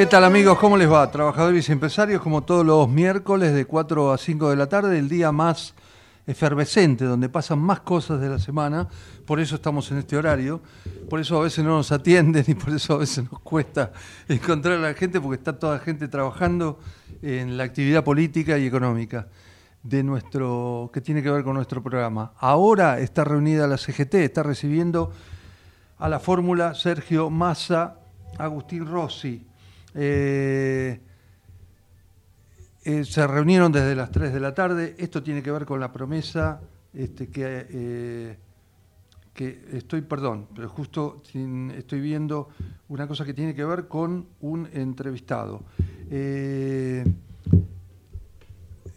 ¿Qué tal amigos? ¿Cómo les va? Trabajadores y empresarios, como todos los miércoles de 4 a 5 de la tarde, el día más efervescente, donde pasan más cosas de la semana, por eso estamos en este horario, por eso a veces no nos atienden y por eso a veces nos cuesta encontrar a la gente, porque está toda la gente trabajando en la actividad política y económica de nuestro que tiene que ver con nuestro programa. Ahora está reunida la CGT, está recibiendo a la fórmula Sergio Massa, Agustín Rossi, eh, eh, se reunieron desde las 3 de la tarde. Esto tiene que ver con la promesa este, que, eh, que estoy, perdón, pero justo estoy viendo una cosa que tiene que ver con un entrevistado.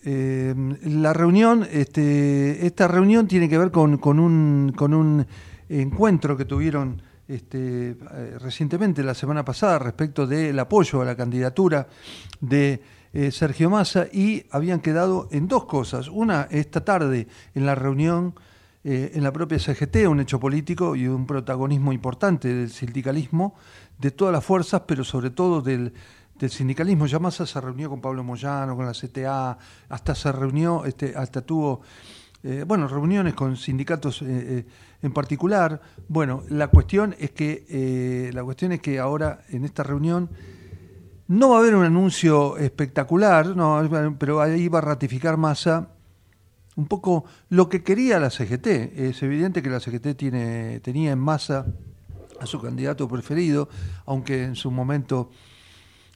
la reunión, este, esta reunión tiene que ver con un encuentro que tuvieron este, eh, recientemente, la semana pasada, respecto del apoyo a la candidatura de eh, Sergio Massa y habían quedado en dos cosas. Una, esta tarde, en la reunión eh, en la propia CGT, un hecho político y un protagonismo importante del sindicalismo, de todas las fuerzas, pero sobre todo del, sindicalismo. Ya Massa se reunió con Pablo Moyano, con la CTA, hasta se reunió, este, hasta tuvo eh, bueno, reuniones con sindicatos eh, eh, en particular. Bueno, la cuestión es que la cuestión es que ahora en esta reunión no va a haber un anuncio espectacular, no, pero ahí va a ratificar Massa un poco lo que quería la CGT. Es evidente que la CGT tiene, tenía en Massa a su candidato preferido, aunque en su momento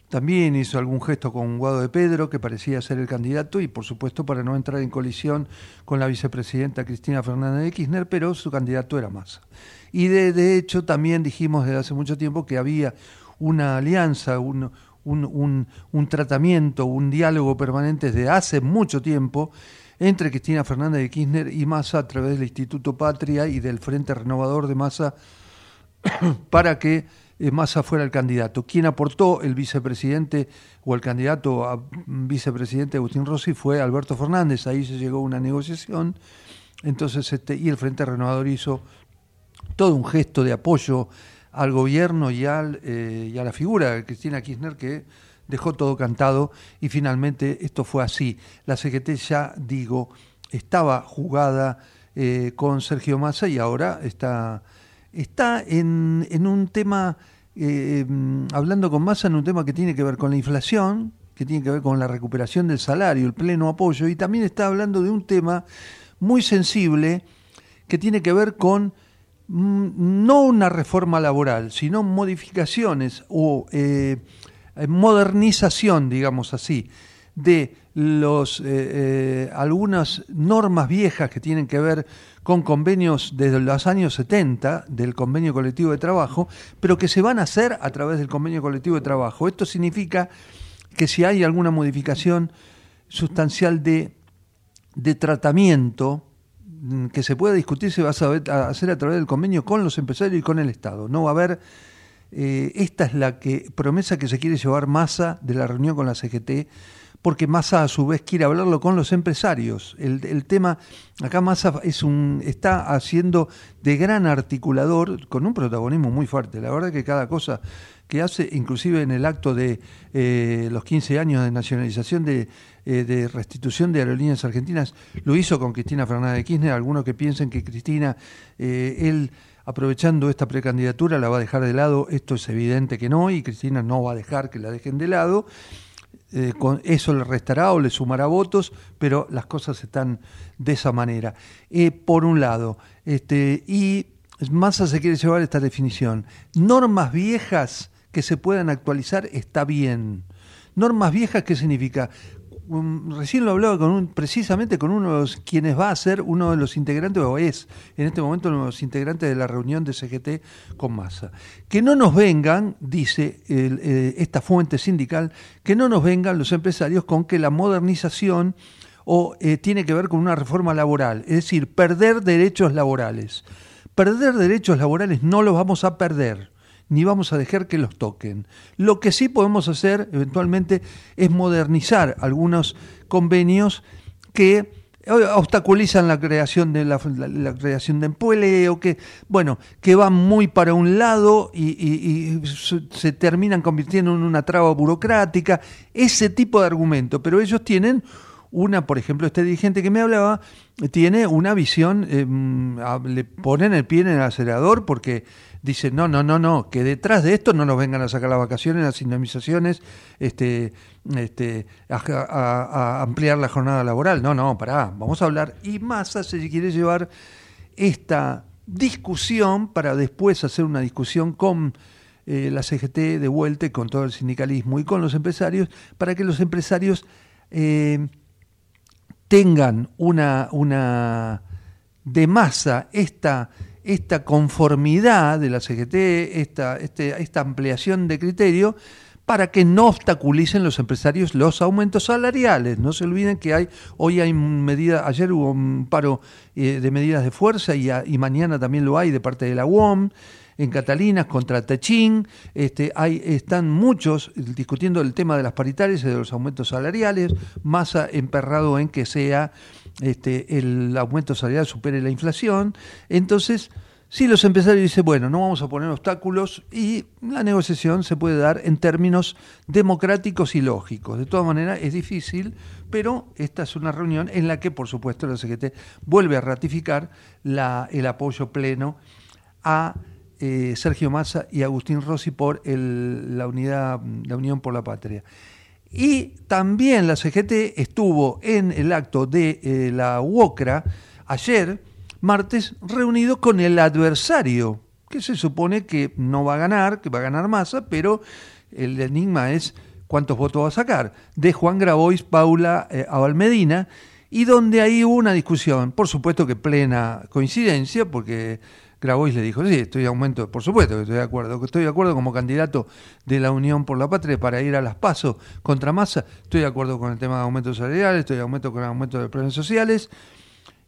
también hizo algún gesto con Guado de Pedro, que parecía ser el candidato, y por supuesto para no entrar en colisión con la vicepresidenta Cristina Fernández de Kirchner, pero su candidato era Massa. Y de, hecho también dijimos desde hace mucho tiempo que había una alianza, un, un, un, tratamiento, un diálogo permanente desde hace mucho tiempo entre Cristina Fernández de Kirchner y Massa a través del Instituto Patria y del Frente Renovador de Massa para que Massa fuera el candidato. Quien aportó el vicepresidente o el candidato a vicepresidente Agustín Rossi fue Alberto Fernández. Ahí se llegó a una negociación. Entonces, este, y el Frente Renovador hizo todo un gesto de apoyo al gobierno y, eh, a la figura de Cristina Kirchner que dejó todo cantado y finalmente esto fue así. La CGT ya digo, estaba jugada eh, con Sergio Massa y ahora está está en, en un tema, eh, hablando con Massa, en un tema que tiene que ver con la inflación, que tiene que ver con la recuperación del salario, el pleno apoyo, y también está hablando de un tema muy sensible que tiene que ver con mm, no una reforma laboral, sino modificaciones o eh, modernización, digamos así, de los, eh, algunas normas viejas que tienen que ver con convenios desde los años 70 del convenio colectivo de trabajo, pero que se van a hacer a través del convenio colectivo de trabajo. Esto significa que si hay alguna modificación sustancial de, de tratamiento mm, que se pueda discutir, se va a hacer a través del convenio con los empresarios y con el Estado. No va a haber, eh, esta es la que, promesa que se quiere llevar masa de la reunión con la CGT porque Massa a su vez quiere hablarlo con los empresarios. El, tema, acá Massa es un, está haciendo de gran articulador con un protagonismo muy fuerte. La verdad que cada cosa que hace, inclusive en el acto de eh, los 15 años de nacionalización de, eh, de, restitución de aerolíneas argentinas, lo hizo con Cristina Fernández de Kirchner. Algunos que piensen que Cristina, eh, él aprovechando esta precandidatura la va a dejar de lado, esto es evidente que no, y Cristina no va a dejar que la dejen de lado. Eh, con eso le restará o le sumará votos, pero las cosas están de esa manera. Eh, por un lado, este, y Massa se quiere llevar esta definición. Normas viejas que se puedan actualizar está bien. Normas viejas, ¿qué significa? Recién lo hablaba con un, precisamente con uno de los quienes va a ser uno de los integrantes, o es en este momento uno de los integrantes de la reunión de CGT con Massa. Que no nos vengan, dice eh, esta fuente sindical, que no nos vengan los empresarios con que la modernización o eh, tiene que ver con una reforma laboral, es decir, perder derechos laborales. Perder derechos laborales no los vamos a perder ni vamos a dejar que los toquen. Lo que sí podemos hacer eventualmente es modernizar algunos convenios que eh, obstaculizan la creación de la, creación de empleo, que bueno, que van muy para un lado y, se terminan convirtiendo en una traba burocrática, ese tipo de argumento, pero ellos tienen una, por ejemplo, este dirigente que me hablaba, tiene una visión, em, le ponen el pie en el acelerador porque dice, no, no, no, no, que detrás de esto no nos vengan a sacar las vacaciones, las indemnizaciones, este, este, a, ampliar la jornada laboral. No, no, pará, vamos a hablar. Y más se quiere llevar esta discusión para después hacer una discusión con eh, la CGT de vuelta con todo el sindicalismo y con los empresarios, para que los empresarios eh, tengan una, una de masa esta, esta conformidad de la CGT, esta, este, esta ampliación de criterio, para que no obstaculicen los empresarios los aumentos salariales. No se olviden que hay hoy hay medida, ayer hubo un paro eh, de medidas de fuerza y, y mañana también lo hay de parte de la UOM en Catalinas contra Techín, este, hay, están muchos discutiendo el tema de las paritarias y de los aumentos salariales, más emperrado en que sea este, el aumento salarial supere la inflación. Entonces, si los empresarios dicen, bueno, no vamos a poner obstáculos y la negociación se puede dar en términos democráticos y lógicos. De todas maneras, es difícil, pero esta es una reunión en la que, por supuesto, la CGT vuelve a ratificar el apoyo pleno a eh, Sergio Massa y Agustín Rossi por la, unidad, la Unión por la Patria. Y también la CGT estuvo en el acto de eh, la UOCRA ayer, martes, reunido con el adversario, que se supone que no va a ganar, que va a ganar Massa, pero el enigma es cuántos votos va a sacar, de Juan Grabois, Paula eh, Abalmedina, y donde ahí hubo una discusión, por supuesto que plena coincidencia, porque Grabois le dijo, sí, estoy de aumento, por supuesto que estoy de acuerdo, que estoy de acuerdo como candidato de la Unión por la Patria para ir a las pasos contra Massa, estoy de acuerdo con el tema de aumentos salariales, estoy de acuerdo con el aumento de planes sociales,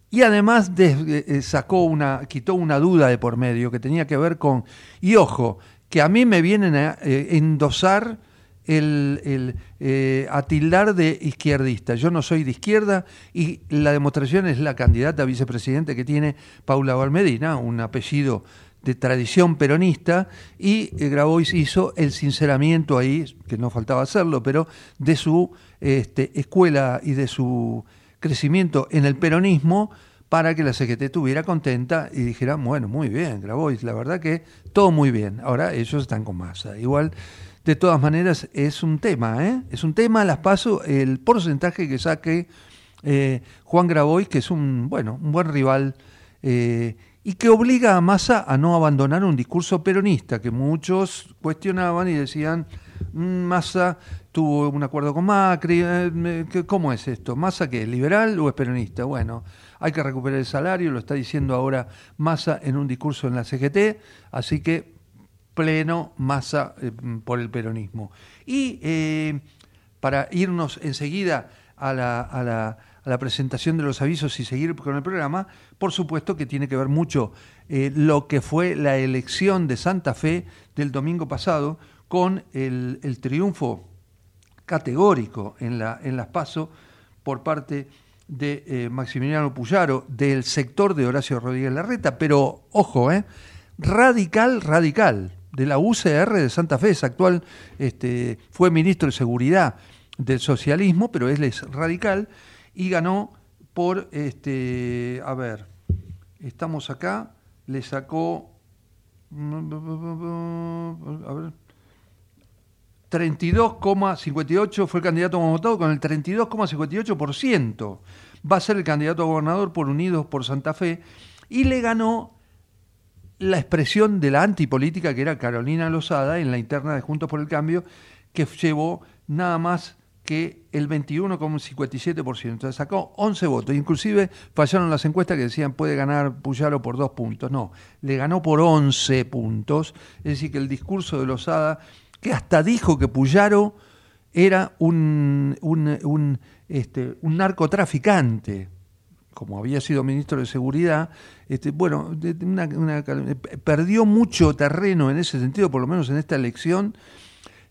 y además eh, eh, sacó una, quitó una duda de por medio que tenía que ver con, y ojo, que a mí me vienen a eh, endosar el, el eh, de izquierdista. Yo no soy de izquierda y la demostración es la candidata a vicepresidente que tiene Paula Valmedina, un apellido de tradición peronista, y eh, Grabois hizo el sinceramiento ahí, que no faltaba hacerlo, pero de su este, escuela y de su crecimiento en el peronismo para que la CGT estuviera contenta y dijera, bueno, muy bien, Grabois, la verdad que todo muy bien. Ahora ellos están con masa. Igual de todas maneras, es un tema, ¿eh? Es un tema, las paso, el porcentaje que saque eh, Juan Grabois, que es un, bueno, un buen rival, eh, y que obliga a Massa a no abandonar un discurso peronista, que muchos cuestionaban y decían, mm, Massa tuvo un acuerdo con Macri, eh, ¿cómo es esto? ¿Massa qué? ¿Es liberal o es peronista? Bueno, hay que recuperar el salario, lo está diciendo ahora Massa en un discurso en la CGT, así que pleno masa eh, por el peronismo. Y eh, para irnos enseguida a la, a, la, presentación de los avisos y seguir con el programa, por supuesto que tiene que ver mucho eh, lo que fue la elección de Santa Fe del domingo pasado con el, el triunfo categórico en, la, en las PASO por parte de Maximiliano Puyaro, del sector de Horacio Rodríguez Larreta, pero ojo, eh, radical, radical de la UCR de Santa Fe, es actual, este, fue ministro de Seguridad del socialismo, pero él es radical, y ganó por, este, a ver, estamos acá, le sacó, a ver, 32,58 fue el candidato más votado con el 32,58%. Va a ser el candidato a gobernador por Unidos por Santa Fe y le ganó la expresión de la antipolítica que era Carolina Lozada en la interna de Juntos por el Cambio, que llevó nada más que el 21,57%. Entonces sacó 11 votos. Inclusive fallaron las encuestas que decían puede ganar Puyaro por dos puntos. No, le ganó por 11 puntos. Es decir, que el discurso de Lozada, que hasta dijo que Puyaro era un, un, este, un narcotraficante, como había sido ministro de Seguridad, este, bueno, perdió mucho terreno en ese sentido, por lo menos en esta elección,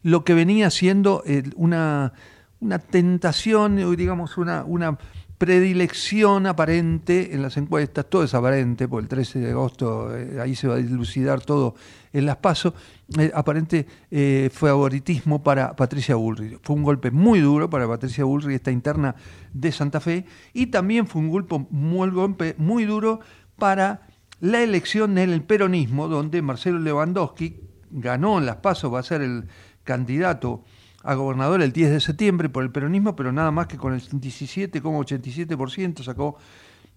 lo que venía siendo eh, una, una tentación, digamos, una, una predilección aparente en las encuestas, todo es aparente, porque el 13 de agosto eh, ahí se va a dilucidar todo en las pasos, eh, aparente eh, favoritismo para Patricia Bullrich. Fue un golpe muy duro para Patricia Bullrich, esta interna de Santa Fe, y también fue un golpe muy, golpe muy duro para la elección en el peronismo, donde Marcelo Lewandowski ganó en las pasos, va a ser el candidato a gobernador el 10 de septiembre por el peronismo, pero nada más que con el 17,87% sacó,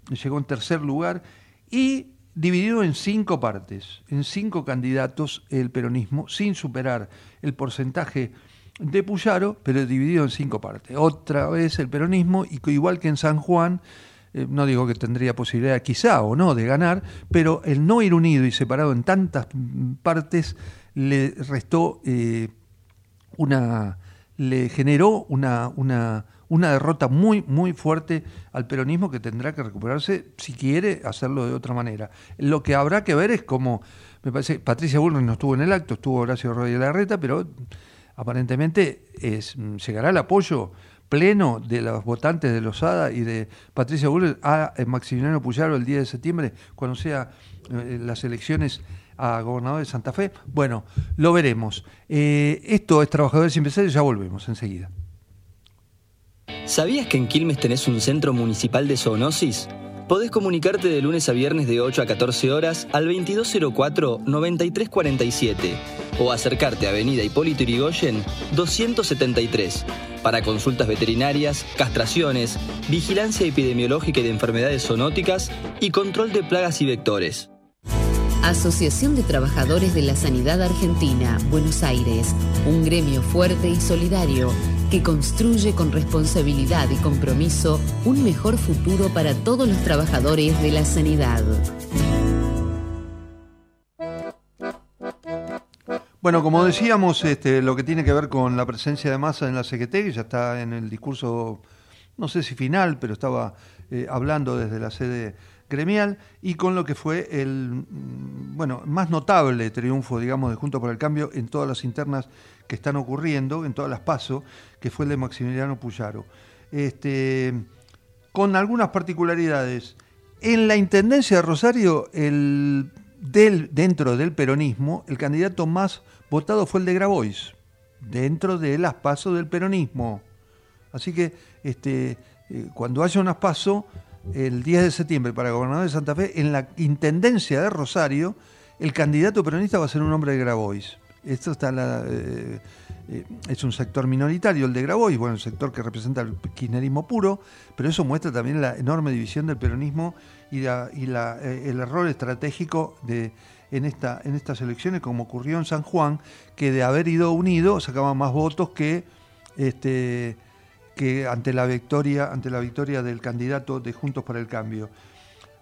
llegó en tercer lugar y dividido en cinco partes, en cinco candidatos el peronismo, sin superar el porcentaje de Puyaro, pero dividido en cinco partes. Otra vez el peronismo, y igual que en San Juan, eh, no digo que tendría posibilidad quizá o no de ganar, pero el no ir unido y separado en tantas partes le restó eh, una, le generó una, una, una derrota muy, muy fuerte al peronismo que tendrá que recuperarse si quiere hacerlo de otra manera. Lo que habrá que ver es cómo, me parece, Patricia Bullrich no estuvo en el acto, estuvo Horacio Rodríguez Larreta, pero aparentemente llegará el apoyo pleno de los votantes de Losada y de Patricia Bullrich a Maximiliano Puyaro el 10 de septiembre, cuando sea eh, las elecciones a gobernador de Santa Fe. Bueno, lo veremos. Eh, esto es Trabajadores y Empresarios, ya volvemos enseguida. ¿Sabías que en Quilmes tenés un centro municipal de zoonosis? Podés comunicarte de lunes a viernes de 8 a 14 horas al 2204-9347 o acercarte a Avenida Hipólito Yrigoyen 273 para consultas veterinarias, castraciones, vigilancia epidemiológica y de enfermedades zoonóticas y control de plagas y vectores. Asociación de Trabajadores de la Sanidad Argentina, Buenos Aires, un gremio fuerte y solidario que construye con responsabilidad y compromiso un mejor futuro para todos los trabajadores de la sanidad. Bueno, como decíamos, este, lo que tiene que ver con la presencia de masa en la CGT, que ya está en el discurso, no sé si final, pero estaba eh, hablando desde la sede gremial y con lo que fue el mm, bueno más notable triunfo, digamos, de Junto por el Cambio en todas las internas que están ocurriendo, en todas las pasos, que fue el de Maximiliano Puyaro. Este, con algunas particularidades. En la Intendencia de Rosario, el, del, dentro del peronismo, el candidato más votado fue el de Grabois, dentro de las pasos del peronismo. Así que este, eh, cuando haya unas pasos, el 10 de septiembre para gobernador de Santa Fe, en la Intendencia de Rosario, el candidato peronista va a ser un hombre de Grabois. Esto está la, eh, eh, es un sector minoritario el de Grabois, bueno, un sector que representa el kirchnerismo puro, pero eso muestra también la enorme división del peronismo y, eh, el error estratégico en, en estas elecciones, como ocurrió en San Juan, que de haber ido unido sacaba más votos que este, que ante la victoria, ante la victoria del candidato de Juntos para el Cambio.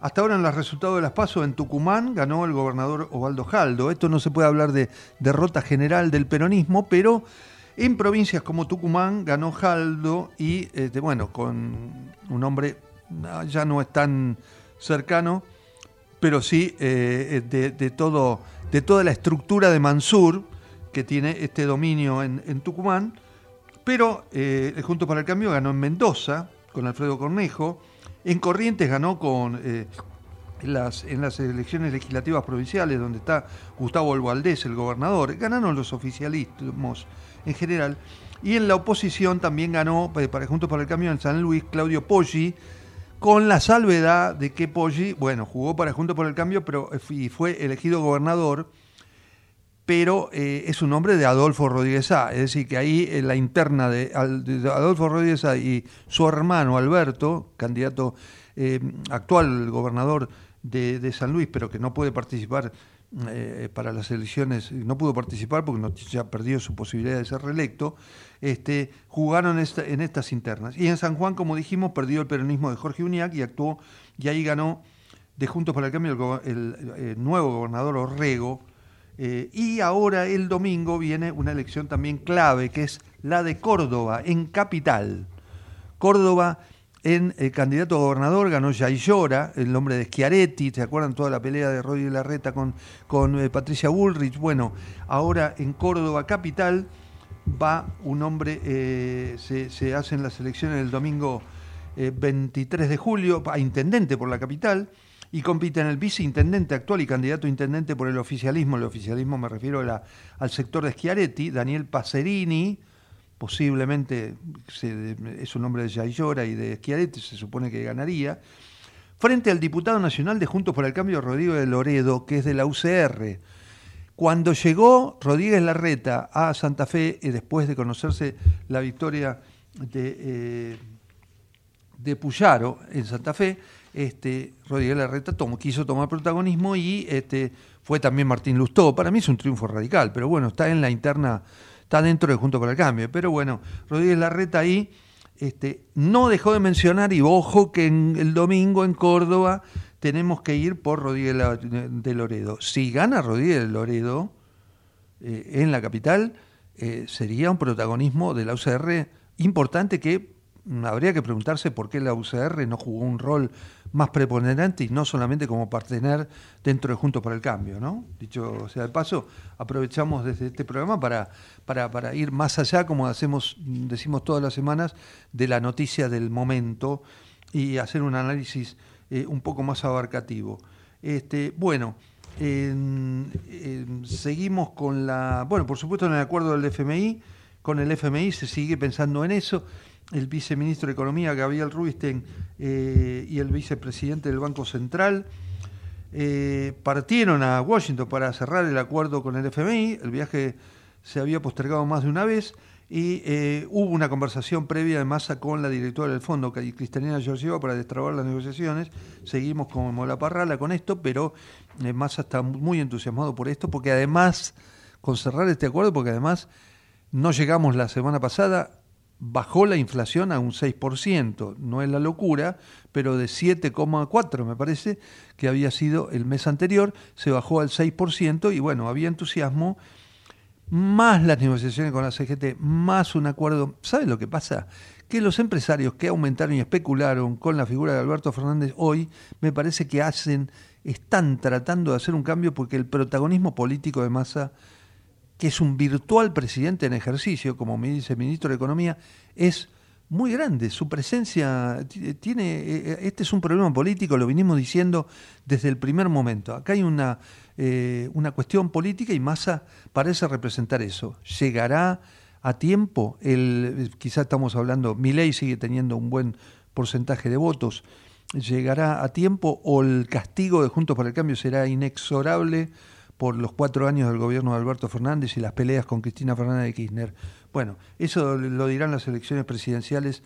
Hasta ahora en los resultados de las PASO en Tucumán ganó el gobernador Ovaldo Jaldo. Esto no se puede hablar de derrota general del peronismo, pero en provincias como Tucumán ganó Jaldo y, este, bueno, con un hombre ya no es tan cercano, pero sí eh, de, todo, de toda la estructura de Mansur que tiene este dominio en Tucumán pero eh, el Junto para el Cambio ganó en Mendoza con Alfredo Cornejo. En Corrientes ganó con eh, las, en las elecciones legislativas provinciales, donde está Gustavo Albaldés, el gobernador. Ganaron los oficialismos en general. Y en la oposición también ganó, eh, para Junto para el Cambio en San Luis, Claudio Poggi, con la salvedad de que Poggi, bueno, jugó para Junto por el Cambio, pero fue elegido gobernador pero eh, es un nombre de Adolfo Rodríguez A. Es decir, que ahí en la interna de, Adolfo Rodríguez A y su hermano Alberto, candidato eh, actual gobernador de, San Luis, pero que no puede participar eh, para las elecciones, no pudo participar porque no, ya perdió su posibilidad de ser reelecto, este, jugaron en estas internas. Y en San Juan, como dijimos, perdió el peronismo de Jorge Uñac y actuó, y ahí ganó de Juntos por el Cambio el, nuevo gobernador Orrego. Eh, y ahora el domingo viene una elección también clave, que es la de Córdoba, en capital. Córdoba en el candidato a gobernador ganó Llora, el nombre de Schiaretti, ¿se acuerdan toda la pelea de Rodríguez Larreta con, con eh, Patricia Bullrich? Bueno, ahora en Córdoba capital va un hombre, eh, se, hacen las elecciones el domingo 23 eh, de julio, a intendente por la capital, y compite en el viceintendente actual y candidato a intendente por el oficialismo, el oficialismo me refiero al sector de Schiaretti, Daniel Pacerini, posiblemente es un nombre de Yayora y de Schiaretti, se supone que ganaría, frente al diputado nacional de Juntos por el Cambio, Rodrigo de Loredo, que es de la UCR. Cuando llegó Rodríguez Larreta a Santa Fe, y después de conocerse la victoria de, eh, de Puyaro en Santa Fe, este, Rodríguez Larreta tomó, quiso tomar protagonismo y este, fue también Martín Lustó. Para mí es un triunfo radical, pero bueno, está en la interna está dentro de Junto por el Cambio. Pero bueno, Rodríguez Larreta ahí este, no dejó de mencionar, y ojo que en, el domingo en Córdoba tenemos que ir por Rodríguez de Loredo. Si gana Rodríguez de Loredo eh, en la capital, eh, sería un protagonismo de la UCR importante que habría que preguntarse por qué la UCR no jugó un rol más preponderante y no solamente como partener dentro de Juntos por el Cambio, ¿no? Dicho sea de paso, aprovechamos desde este programa para, para, para, ir más allá, como hacemos, decimos todas las semanas, de la noticia del momento y hacer un análisis eh, un poco más abarcativo. Este, bueno, seguimos con la, bueno, por supuesto en el acuerdo del FMI, con el FMI se sigue pensando en eso el viceministro de Economía, Gabriel Rubinstein, eh, y el vicepresidente del Banco Central, eh, partieron a Washington para cerrar el acuerdo con el FMI. El viaje se había postergado más de una vez y eh, hubo una conversación previa de masa con la directora del fondo, Cristalina Georgieva, para destrabar las negociaciones. Seguimos como la parrala con esto, pero Massa está muy entusiasmado por esto, porque además, con cerrar este acuerdo, porque además no llegamos la semana pasada bajó la inflación a un 6%, no es la locura, pero de 7,4 me parece que había sido el mes anterior, se bajó al 6% y bueno, había entusiasmo, más las negociaciones con la CGT, más un acuerdo. ¿Sabe lo que pasa? Que los empresarios que aumentaron y especularon con la figura de Alberto Fernández hoy, me parece que hacen, están tratando de hacer un cambio porque el protagonismo político de masa que es un virtual presidente en ejercicio, como me dice el ministro de Economía, es muy grande. Su presencia tiene. Eh, este es un problema político, lo vinimos diciendo desde el primer momento. Acá hay una, eh, una cuestión política y Massa parece representar eso. ¿Llegará a tiempo? El, quizá estamos hablando, ley sigue teniendo un buen porcentaje de votos. ¿Llegará a tiempo o el castigo de Juntos por el Cambio será inexorable? Por los cuatro años del gobierno de Alberto Fernández y las peleas con Cristina Fernández de Kirchner. Bueno, eso lo dirán las elecciones presidenciales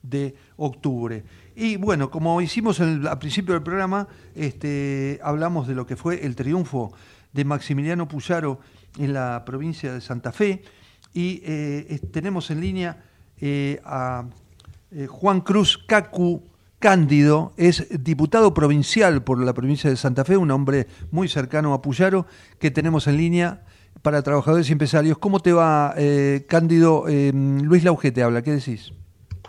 de octubre. Y bueno, como hicimos al principio del programa, este, hablamos de lo que fue el triunfo de Maximiliano Puyaro en la provincia de Santa Fe y eh, tenemos en línea eh, a eh, Juan Cruz Cacu Cándido es diputado provincial por la provincia de Santa Fe, un hombre muy cercano a Puyaro, que tenemos en línea para trabajadores y empresarios. ¿Cómo te va, eh, Cándido? Eh, Luis Lauge te habla, ¿qué decís?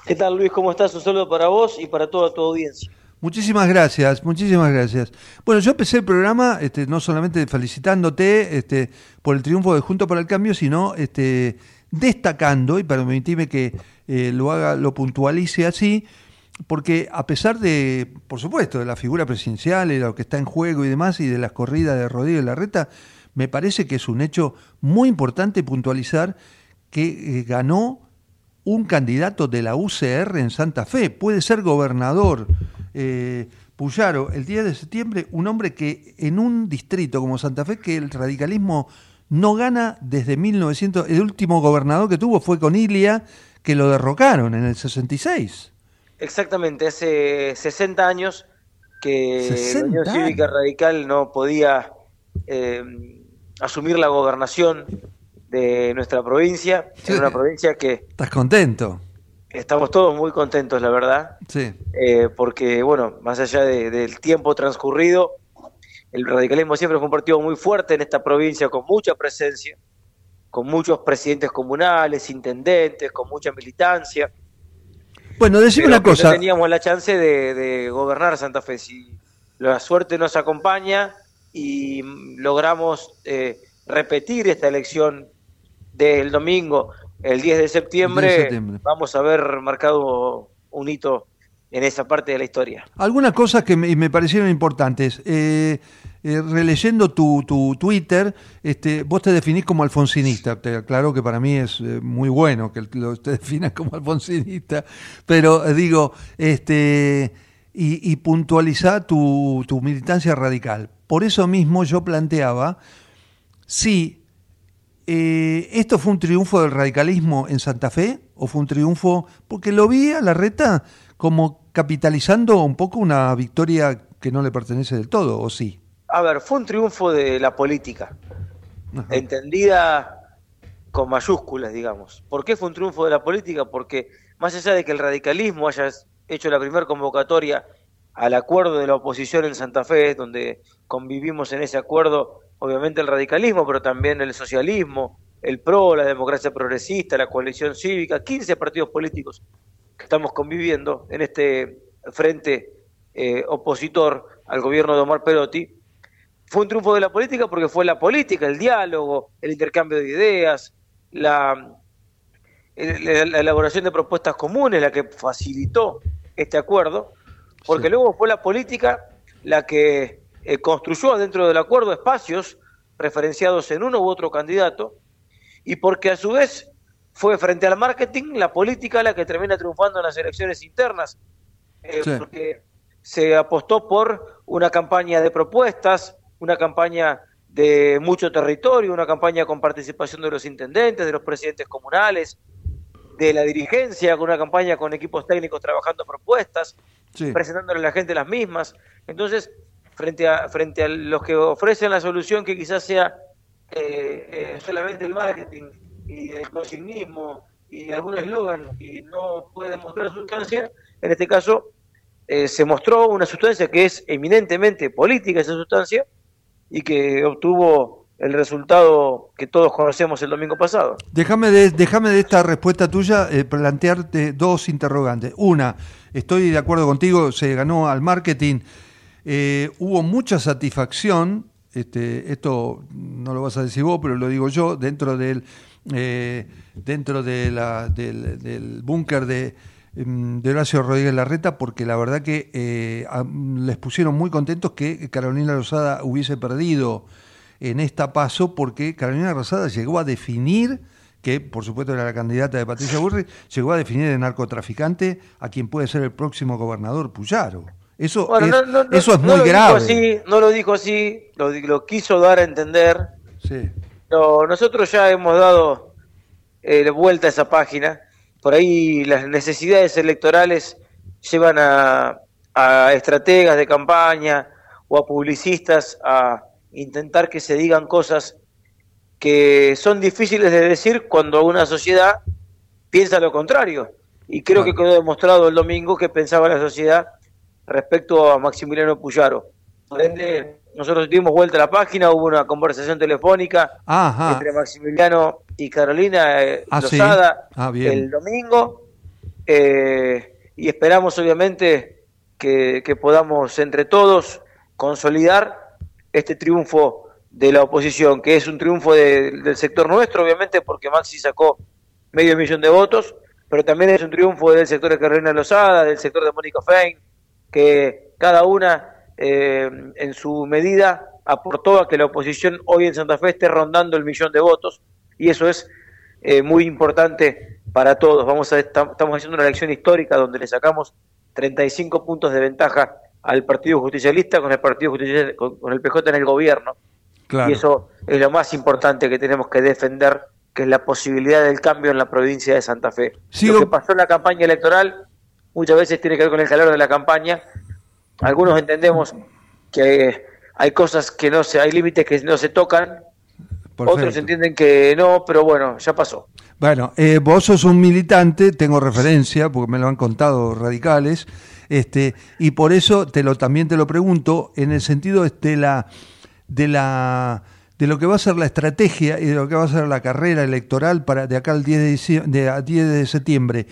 ¿Qué tal, Luis? ¿Cómo estás? Un saludo para vos y para toda tu audiencia. Muchísimas gracias, muchísimas gracias. Bueno, yo empecé el programa este, no solamente felicitándote este, por el triunfo de Junto para el Cambio, sino este, destacando, y para permitirme que eh, lo haga, lo puntualice así, porque a pesar de, por supuesto, de la figura presidencial y lo que está en juego y demás, y de las corridas de Rodríguez Larreta, me parece que es un hecho muy importante puntualizar que eh, ganó un candidato de la UCR en Santa Fe, puede ser gobernador. Eh, Puyaro, el 10 de septiembre, un hombre que en un distrito como Santa Fe, que el radicalismo no gana desde 1900, el último gobernador que tuvo fue con Ilia, que lo derrocaron en el 66. Exactamente, hace 60 años que la Unión Cívica Radical no podía eh, asumir la gobernación de nuestra provincia, Sí. en una provincia que ¿Estás contento? estamos todos muy contentos, la verdad, Sí. eh, porque, bueno, más allá de- del tiempo transcurrido, el radicalismo siempre fue un partido muy fuerte en esta provincia, con mucha presencia, con muchos presidentes comunales, intendentes, con mucha militancia. Bueno, decime pero una cosa. No teníamos la chance de, de gobernar Santa Fe. Si la suerte nos acompaña y logramos eh, repetir esta elección del domingo, el 10 de septiembre, 10 de septiembre. vamos a haber marcado un hito en esa parte de la historia. Algunas cosas que me, me parecieron importantes. Eh, eh, releyendo tu, tu Twitter, este, vos te definís como alfonsinista. Te aclaro que para mí es eh, muy bueno que lo, te definas como alfonsinista, pero eh, digo, este, y, y puntualizá tu, tu militancia radical. Por eso mismo yo planteaba si esto fue un triunfo del radicalismo en Santa Fe o fue un triunfo, porque lo vi a la reta como capitalizando un poco una victoria que no le pertenece del todo, ¿o sí? A ver, fue un triunfo de la política, Ajá. entendida con mayúsculas, digamos. ¿Por qué fue un triunfo de la política? Porque más allá de que el radicalismo haya hecho la primera convocatoria al acuerdo de la oposición en Santa Fe, donde convivimos en ese acuerdo, obviamente el radicalismo, pero también el socialismo, el PRO, la democracia progresista, la coalición cívica, 15 partidos políticos que estamos conviviendo en este frente eh, opositor al gobierno de Omar Perotti, fue un triunfo de la política porque fue la política, el diálogo, el intercambio de ideas, la, el- la elaboración de propuestas comunes la que facilitó este acuerdo, porque Sí. luego fue la política la que eh, construyó dentro del acuerdo espacios referenciados en uno u otro candidato, y porque a su vez fue frente al marketing la política la que termina triunfando en las elecciones internas, eh, Sí. porque se apostó por una campaña de propuestas, una campaña de mucho territorio, una campaña con participación de los intendentes, de los presidentes comunales, de la dirigencia, con una campaña con equipos técnicos trabajando propuestas, Sí. presentándole a la gente las mismas. Entonces, frente a, frente a los que ofrecen la solución que quizás sea eh, eh, solamente el marketing y el consignismo y algún eslogan y no puede demostrar sustancia, en este caso eh, se mostró una sustancia que es eminentemente política esa sustancia y que obtuvo el resultado que todos conocemos el domingo pasado. Déjame de, déjame de esta respuesta tuya eh, plantearte dos interrogantes. Una, estoy de acuerdo contigo, se ganó al marketing, eh, hubo mucha satisfacción, este, esto no lo vas a decir vos, pero lo digo yo, dentro del, eh, dentro del, del búnker de, de Horacio Rodríguez Larreta, porque la verdad que eh, a- les pusieron muy contentos que Carolina Rosada hubiese perdido en esta paso porque Carolina Rosada llegó a definir que por supuesto era la candidata de Patricia Burri, llegó a definir de narcotraficante a quien puede ser el próximo gobernador Puyaro. Eso, Bueno, es, no, no, no- eso es no muy lo dijo grave. así, no lo dijo así, lo, quiso dar a entender. Sí. No, nosotros ya hemos dado eh, vuelta a esa página. Por ahí las necesidades electorales llevan a, a estrategas de campaña o a publicistas a intentar que se digan cosas que son difíciles de decir cuando una sociedad piensa lo contrario. Y creo que quedó demostrado el domingo que pensaba la sociedad respecto a Maximiliano Puyaro. Por ende, nosotros dimos vuelta a la página, hubo una conversación telefónica Ajá. entre Maximiliano y Carolina eh, Ah, sí. Lozada Ah, el domingo eh, y esperamos obviamente que, que podamos entre todos consolidar este triunfo de la oposición, que es un triunfo de- del sector nuestro, obviamente, porque Maxi sacó medio millón de votos, pero también es un triunfo del sector de Carolina Lozada, del sector de Mónica Fein, que cada una eh, en su medida aportó a que la oposición hoy en Santa Fe esté rondando el millón de votos y eso es eh, muy importante para todos. Vamos a esta- estamos haciendo una elección histórica donde le sacamos 35 puntos de ventaja al Partido Justicialista con el Partido Justicialista, con, con el PJ en el gobierno Claro. y eso es lo más importante que tenemos que defender, que es la posibilidad del cambio en la provincia de Santa Fe. Sigo- Lo que pasó en la campaña electoral muchas veces tiene que ver con el calor de la campaña. Algunos entendemos que hay cosas que no se, hay límites que no se tocan, otros entienden que no, pero bueno, ya pasó. Bueno, eh, vos sos un militante, tengo referencia, porque me lo han contado radicales, este, y por eso te lo, también te lo pregunto, en el sentido de la, de la de lo que va a ser la estrategia y de lo que va a ser la carrera electoral para de acá al 10 de, de, 10 de septiembre.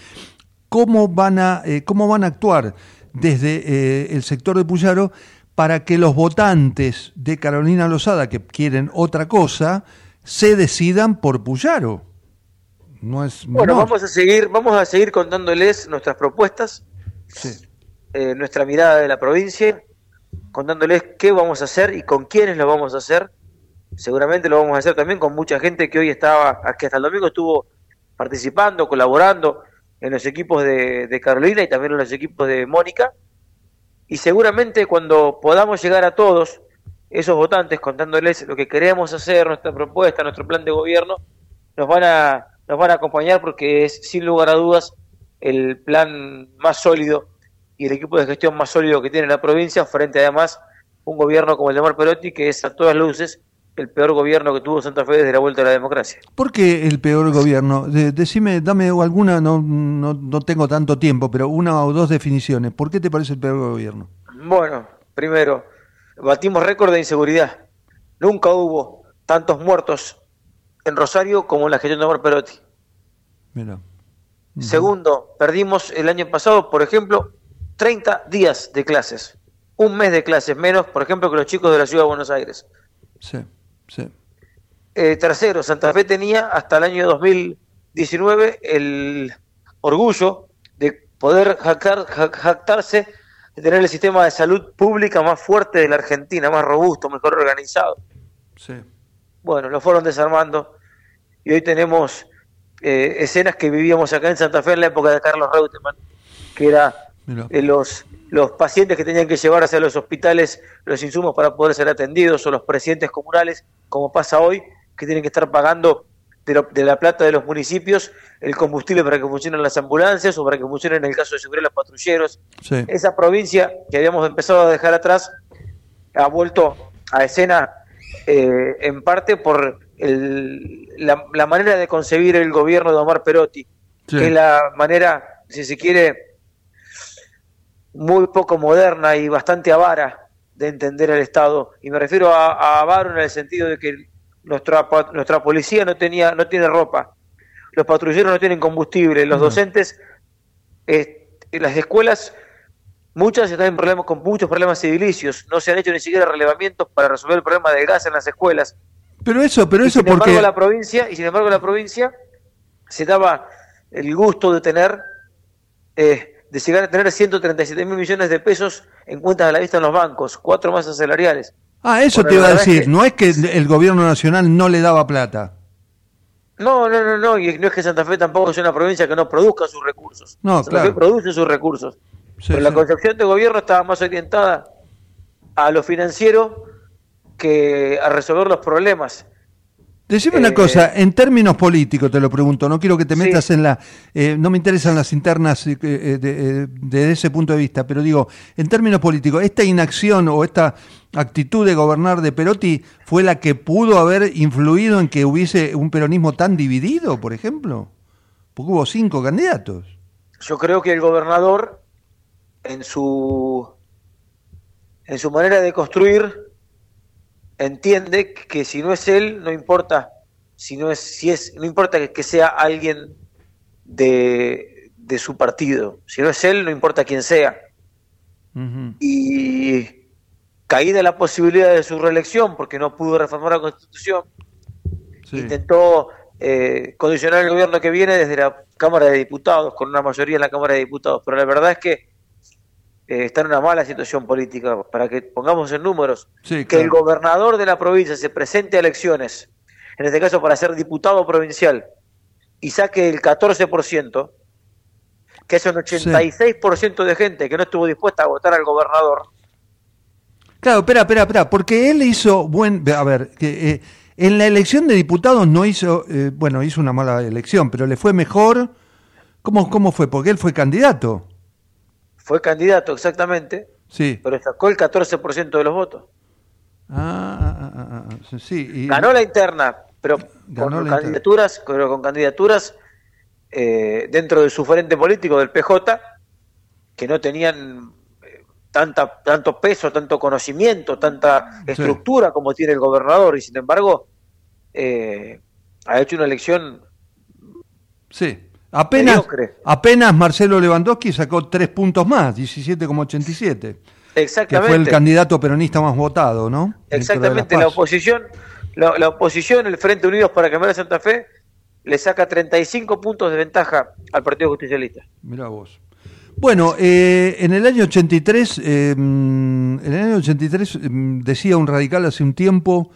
¿Cómo van a, eh, cómo van a actuar desde eh, el sector de Puyaro para que los votantes de Carolina Lozada, que quieren otra cosa, se decidan por Puyaro. No es bueno, vamos a seguir, vamos a seguir contándoles nuestras propuestas, eh, nuestra mirada de la provincia, contándoles qué vamos a hacer y con quiénes lo vamos a hacer. Seguramente lo vamos a hacer también con mucha gente que hoy estaba, que hasta el domingo estuvo participando, colaborando en los equipos de, de Carolina y también en los equipos de Mónica y seguramente cuando podamos llegar a todos esos votantes contándoles lo que queremos hacer, nuestra propuesta, nuestro plan de gobierno, nos van a, nos van a acompañar porque es sin lugar a dudas el plan más sólido y el equipo de gestión más sólido que tiene la provincia frente además un gobierno como el de Mar Perotti que es a todas luces el peor gobierno que tuvo Santa Fe desde la vuelta a la democracia. ¿Por qué el peor gobierno? decime, dame alguna, no, no, no tengo tanto tiempo, pero una o dos definiciones. ¿Por qué te parece el peor gobierno? Bueno, primero, batimos récord de inseguridad. Nunca hubo tantos muertos en Rosario como en la gestión de Omar Perotti. Mira. Segundo, perdimos el año pasado, por ejemplo, 30 días de clases. Un mes de clases menos, por ejemplo, que los chicos de la ciudad de Buenos Aires. Sí. Sí. Eh, tercero, Santa Fe tenía hasta el año 2019 el orgullo de poder jactarse de tener el sistema de salud pública más fuerte de la Argentina, más robusto, mejor organizado. Sí. Bueno, lo fueron desarmando y hoy tenemos eh, escenas que vivíamos acá en Santa Fe en la época de Carlos Reutemann, que era eh, los los pacientes que tenían que llevar hacia los hospitales los insumos para poder ser atendidos o los presidentes comunales, como pasa hoy, que tienen que estar pagando de, la plata de los municipios el combustible para que funcionen las ambulancias o para que funcionen en el caso de seguridad los patrulleros. Esa provincia que habíamos empezado a dejar atrás ha vuelto a escena eh, en parte por la, manera de concebir el gobierno de Omar Perotti, que es la manera, si se quiere, muy poco moderna y bastante avara de entender el Estado. Y me refiero a, avaro en el sentido de que nuestra, nuestra policía no, tenía, no tiene ropa, los patrulleros no tienen combustible, los docentes, eh, en las escuelas, muchas están en problemas, con muchos problemas civilicios, no se han hecho ni siquiera relevamientos para resolver el problema del gas en las escuelas. Pero eso, pero eso sin embargo, la provincia y sin embargo la provincia se daba el gusto de tener eh, de llegar a tener 137 mil millones de pesos en cuentas a la vista en los bancos, cuatro masas salariales. Ah, eso te iba a decir, no es que el gobierno nacional no le daba plata. No, no, no, no, y no es que Santa Fe tampoco sea una provincia que no produzca sus recursos. No, Santa Fe produce sus recursos. pero la concepción de gobierno estaba más orientada a lo financiero que a resolver los problemas. Decime una cosa, en términos políticos te lo pregunto, no quiero que te metas en la... Eh, no me interesan las internas eh, eh, desde ese punto de vista, pero digo, en términos políticos, ¿esta inacción o esta actitud de gobernar de Perotti fue la que pudo haber influido en que hubiese un peronismo tan dividido, por ejemplo? Porque hubo cinco candidatos. Yo creo que el gobernador, en su, en su manera de construir, entiende que si no es él, no importa, si no es, si es, no importa que, sea alguien de, de, su partido, si no es él, no importa quién sea. Y caída la posibilidad de su reelección, porque no pudo reformar la constitución, intentó eh, condicionar el gobierno que viene desde la Cámara de Diputados, con una mayoría en la Cámara de Diputados, pero la verdad es que eh, está en una mala situación política, para que pongamos en números, que el gobernador de la provincia se presente a elecciones, en este caso para ser diputado provincial, y saque el 14%, que es un 86% de gente que no estuvo dispuesta a votar al gobernador. Claro, espera, espera, espera, porque él hizo buen, a ver, que eh, en la elección de diputados no hizo, eh, bueno, hizo una mala elección, pero le fue mejor. ¿Cómo, cómo fue? Porque él fue candidato fue candidato exactamente, sí. pero sacó el 14% de los votos. Ah, ah, ah, ah, sí. y- Ganó la interna, pero Ganó con candidaturas, pero con candidaturas eh, dentro de su frente político del PJ que no tenían eh, tanta tanto peso, tanto conocimiento, tanta Sí. estructura como tiene el gobernador y sin embargo eh, ha hecho una elección Sí. Apenas, Mediocre. apenas Marcelo Lewandowski sacó tres puntos más, 17,87. Que exactamente fue el candidato peronista más votado, ¿no? Exactamente, la oposición, la, la oposición, el Frente Unidos para Cambiar de Santa Fe, le saca 35 puntos de ventaja al Partido Justicialista. Mirá vos. Bueno, eh, en el año 83, eh, mm, en el año 83 mm, decía un radical hace un tiempo,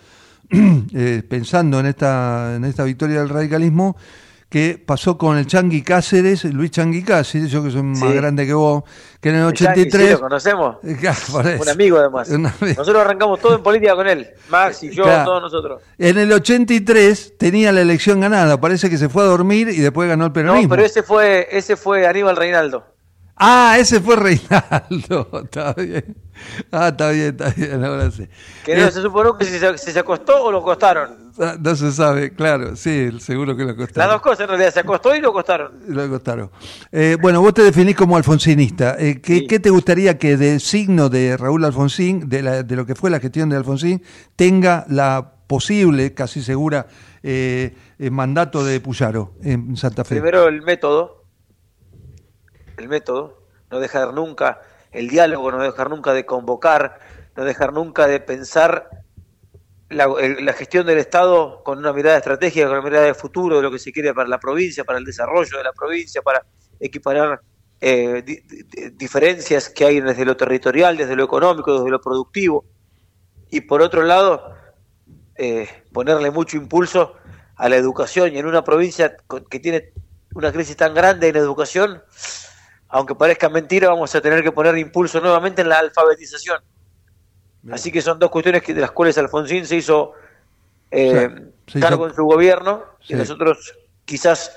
eh, pensando en esta, en esta victoria del radicalismo, que pasó con el Changui Cáceres, Luis Changui Cáceres, yo que soy más grande que vos, que en el El Yanqui, 83... sí, lo conocemos. Claro. Un amigo además. Un amigo. Nosotros arrancamos todo en política con él. Max y yo, Claro. todos nosotros. En el 83 tenía la elección ganada, parece que se fue a dormir y después ganó el peronismo. No, pero ese fue, ese fue Aníbal Reinaldo. Ah, ese fue Reinaldo. Está bien. Ah, está bien, está bien, ahora sí. Que no Eh, se supo nunca si se, si se acostó o lo acostaron. ah, no se sabe, claro, sí, seguro que lo Las costaron. dos cosas en realidad, se acostó y lo acostaron. Lo costaron. Eh, bueno, vos te definís como alfonsinista. Eh, ¿qué, Sí. qué te gustaría que de signo de Raúl Alfonsín, de, la- de lo que fue la gestión de Alfonsín, tenga la posible, casi segura, eh, eh, mandato de Puyaro en Santa Fe? Primero el método, el método, no dejar nunca el diálogo, no dejar nunca de convocar, no dejar nunca de pensar la, gestión del Estado con una mirada estratégica, con una mirada de futuro, de lo que se quiere para la provincia, para el desarrollo de la provincia, para equiparar eh, di- di- diferencias que hay desde lo territorial, desde lo económico, desde lo productivo. Y por otro lado, eh, ponerle mucho impulso a la educación y en una provincia que tiene una crisis tan grande en educación, aunque parezca mentira, vamos a tener que poner impulso nuevamente en la alfabetización. Así que son dos cuestiones que, de las cuales Alfonsín se hizo eh, Sí, cargo en su gobierno Sí. y nosotros quizás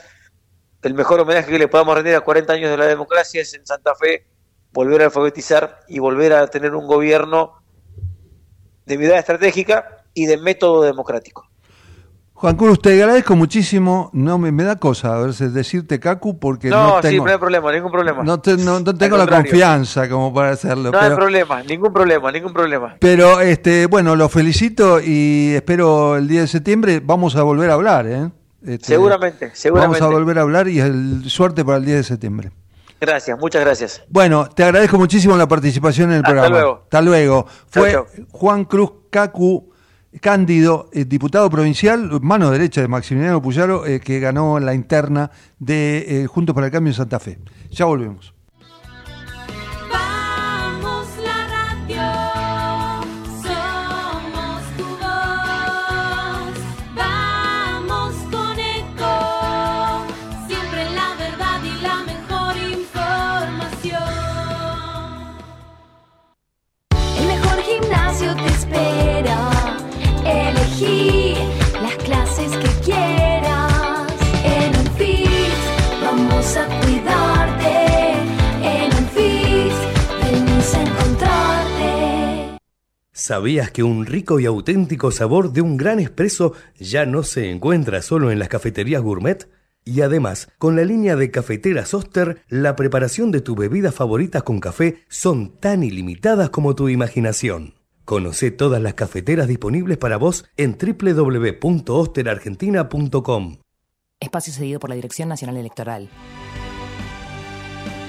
el mejor homenaje que le podamos rendir a 40 años de la democracia es en Santa Fe volver a alfabetizar y volver a tener un gobierno de mirada estratégica y de método democrático. Juan Cruz, te agradezco muchísimo. No me, me da cosa a veces decirte Cacu porque no, No, sí, tengo, no hay problema, ningún problema. no te- no- no Al tengo la confianza como para hacerlo. No hay problema, ningún problema, ningún problema. pero, este, bueno, lo felicito y espero el día de septiembre vamos a volver a hablar, ¿eh? Este, Seguramente, seguramente. Vamos a volver a hablar y el, suerte para el 10 de septiembre. Gracias, muchas gracias. Bueno, te agradezco muchísimo la participación en el Hasta programa. luego. Hasta luego. Chau, Fue chau. Juan Cruz Cacu Cándido, eh, diputado provincial, mano derecha de Maximiliano Puyaro, eh, que ganó la interna de eh, Juntos para el Cambio en Santa Fe. Ya volvemos. ¿Sabías que un rico y auténtico sabor de un gran espresso ya no se encuentra solo en las cafeterías gourmet? Y además, con la línea de cafeteras Oster, la preparación de tus bebidas favoritas con café son tan ilimitadas como tu imaginación. Conoce todas las cafeteras disponibles para vos en www.osterargentina.com. Espacio cedido por la Dirección Nacional Electoral.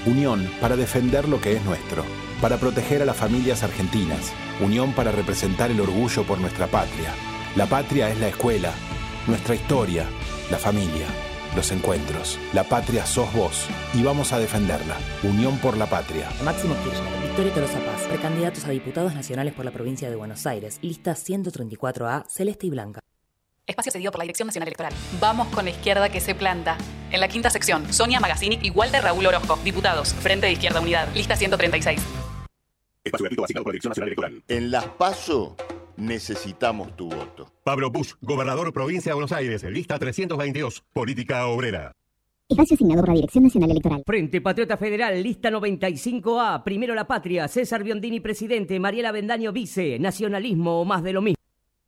Unión para defender lo que es nuestro, para proteger a las familias argentinas, unión para representar el orgullo por nuestra patria. La patria es la escuela, nuestra historia, la familia, los encuentros. La patria sos vos y vamos a defenderla. Unión por la patria. Máximo Kirchner, Victoria Tolosa Paz, precandidatos a diputados nacionales por la provincia de Buenos Aires, lista 134A, celeste y blanca. Espacio cedido por la Dirección Nacional Electoral. Vamos con la izquierda que se planta. En la quinta sección, Sonia Magazzini y Walter Raúl Orozco, diputados, Frente de Izquierda Unidad, lista 136. Espacio gratuito asignado por la Dirección Nacional Electoral. En Las PASO necesitamos tu voto. Pablo Bush, gobernador provincia de Buenos Aires, lista 322, política obrera. Espacio asignado por la Dirección Nacional Electoral. Frente Patriota Federal, lista 95A. Primero la patria. César Biondini, presidente. Mariela Bendaño, vice. Nacionalismo o más de lo mismo.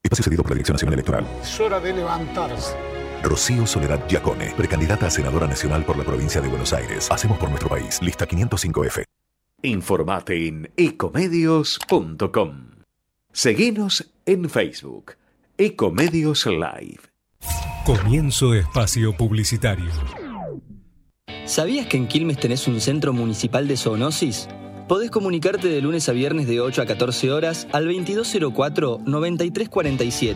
Espacio cedido por la Dirección Nacional Electoral. Es hora de levantarse. Rocío Soledad Giacone, precandidata a senadora nacional por la provincia de Buenos Aires. Hacemos por nuestro país. Lista 505F. Informate en ecomedios.com. Seguinos en Facebook. Ecomedios Live. Comienzo espacio publicitario. ¿Sabías que en Quilmes tenés un centro municipal de zoonosis? Podés comunicarte de lunes a viernes de 8 a 14 horas al 2204-9347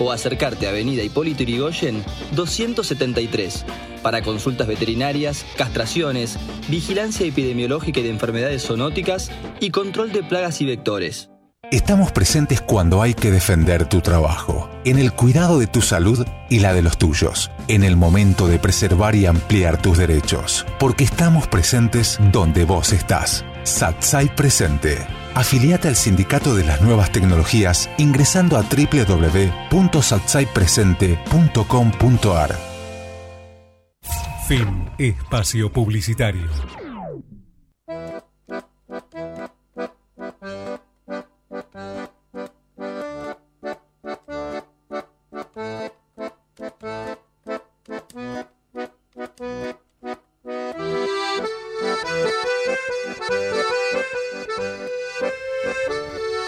o acercarte a Avenida Hipólito Yrigoyen 273 para consultas veterinarias, castraciones, vigilancia epidemiológica y de enfermedades zoonóticas y control de plagas y vectores. Estamos presentes cuando hay que defender tu trabajo, en el cuidado de tu salud y la de los tuyos, en el momento de preservar y ampliar tus derechos, porque estamos presentes donde vos estás. Satsai Presente. Afiliate al Sindicato de las Nuevas Tecnologías ingresando a www.satsaipresente.com.ar. Fin espacio publicitario.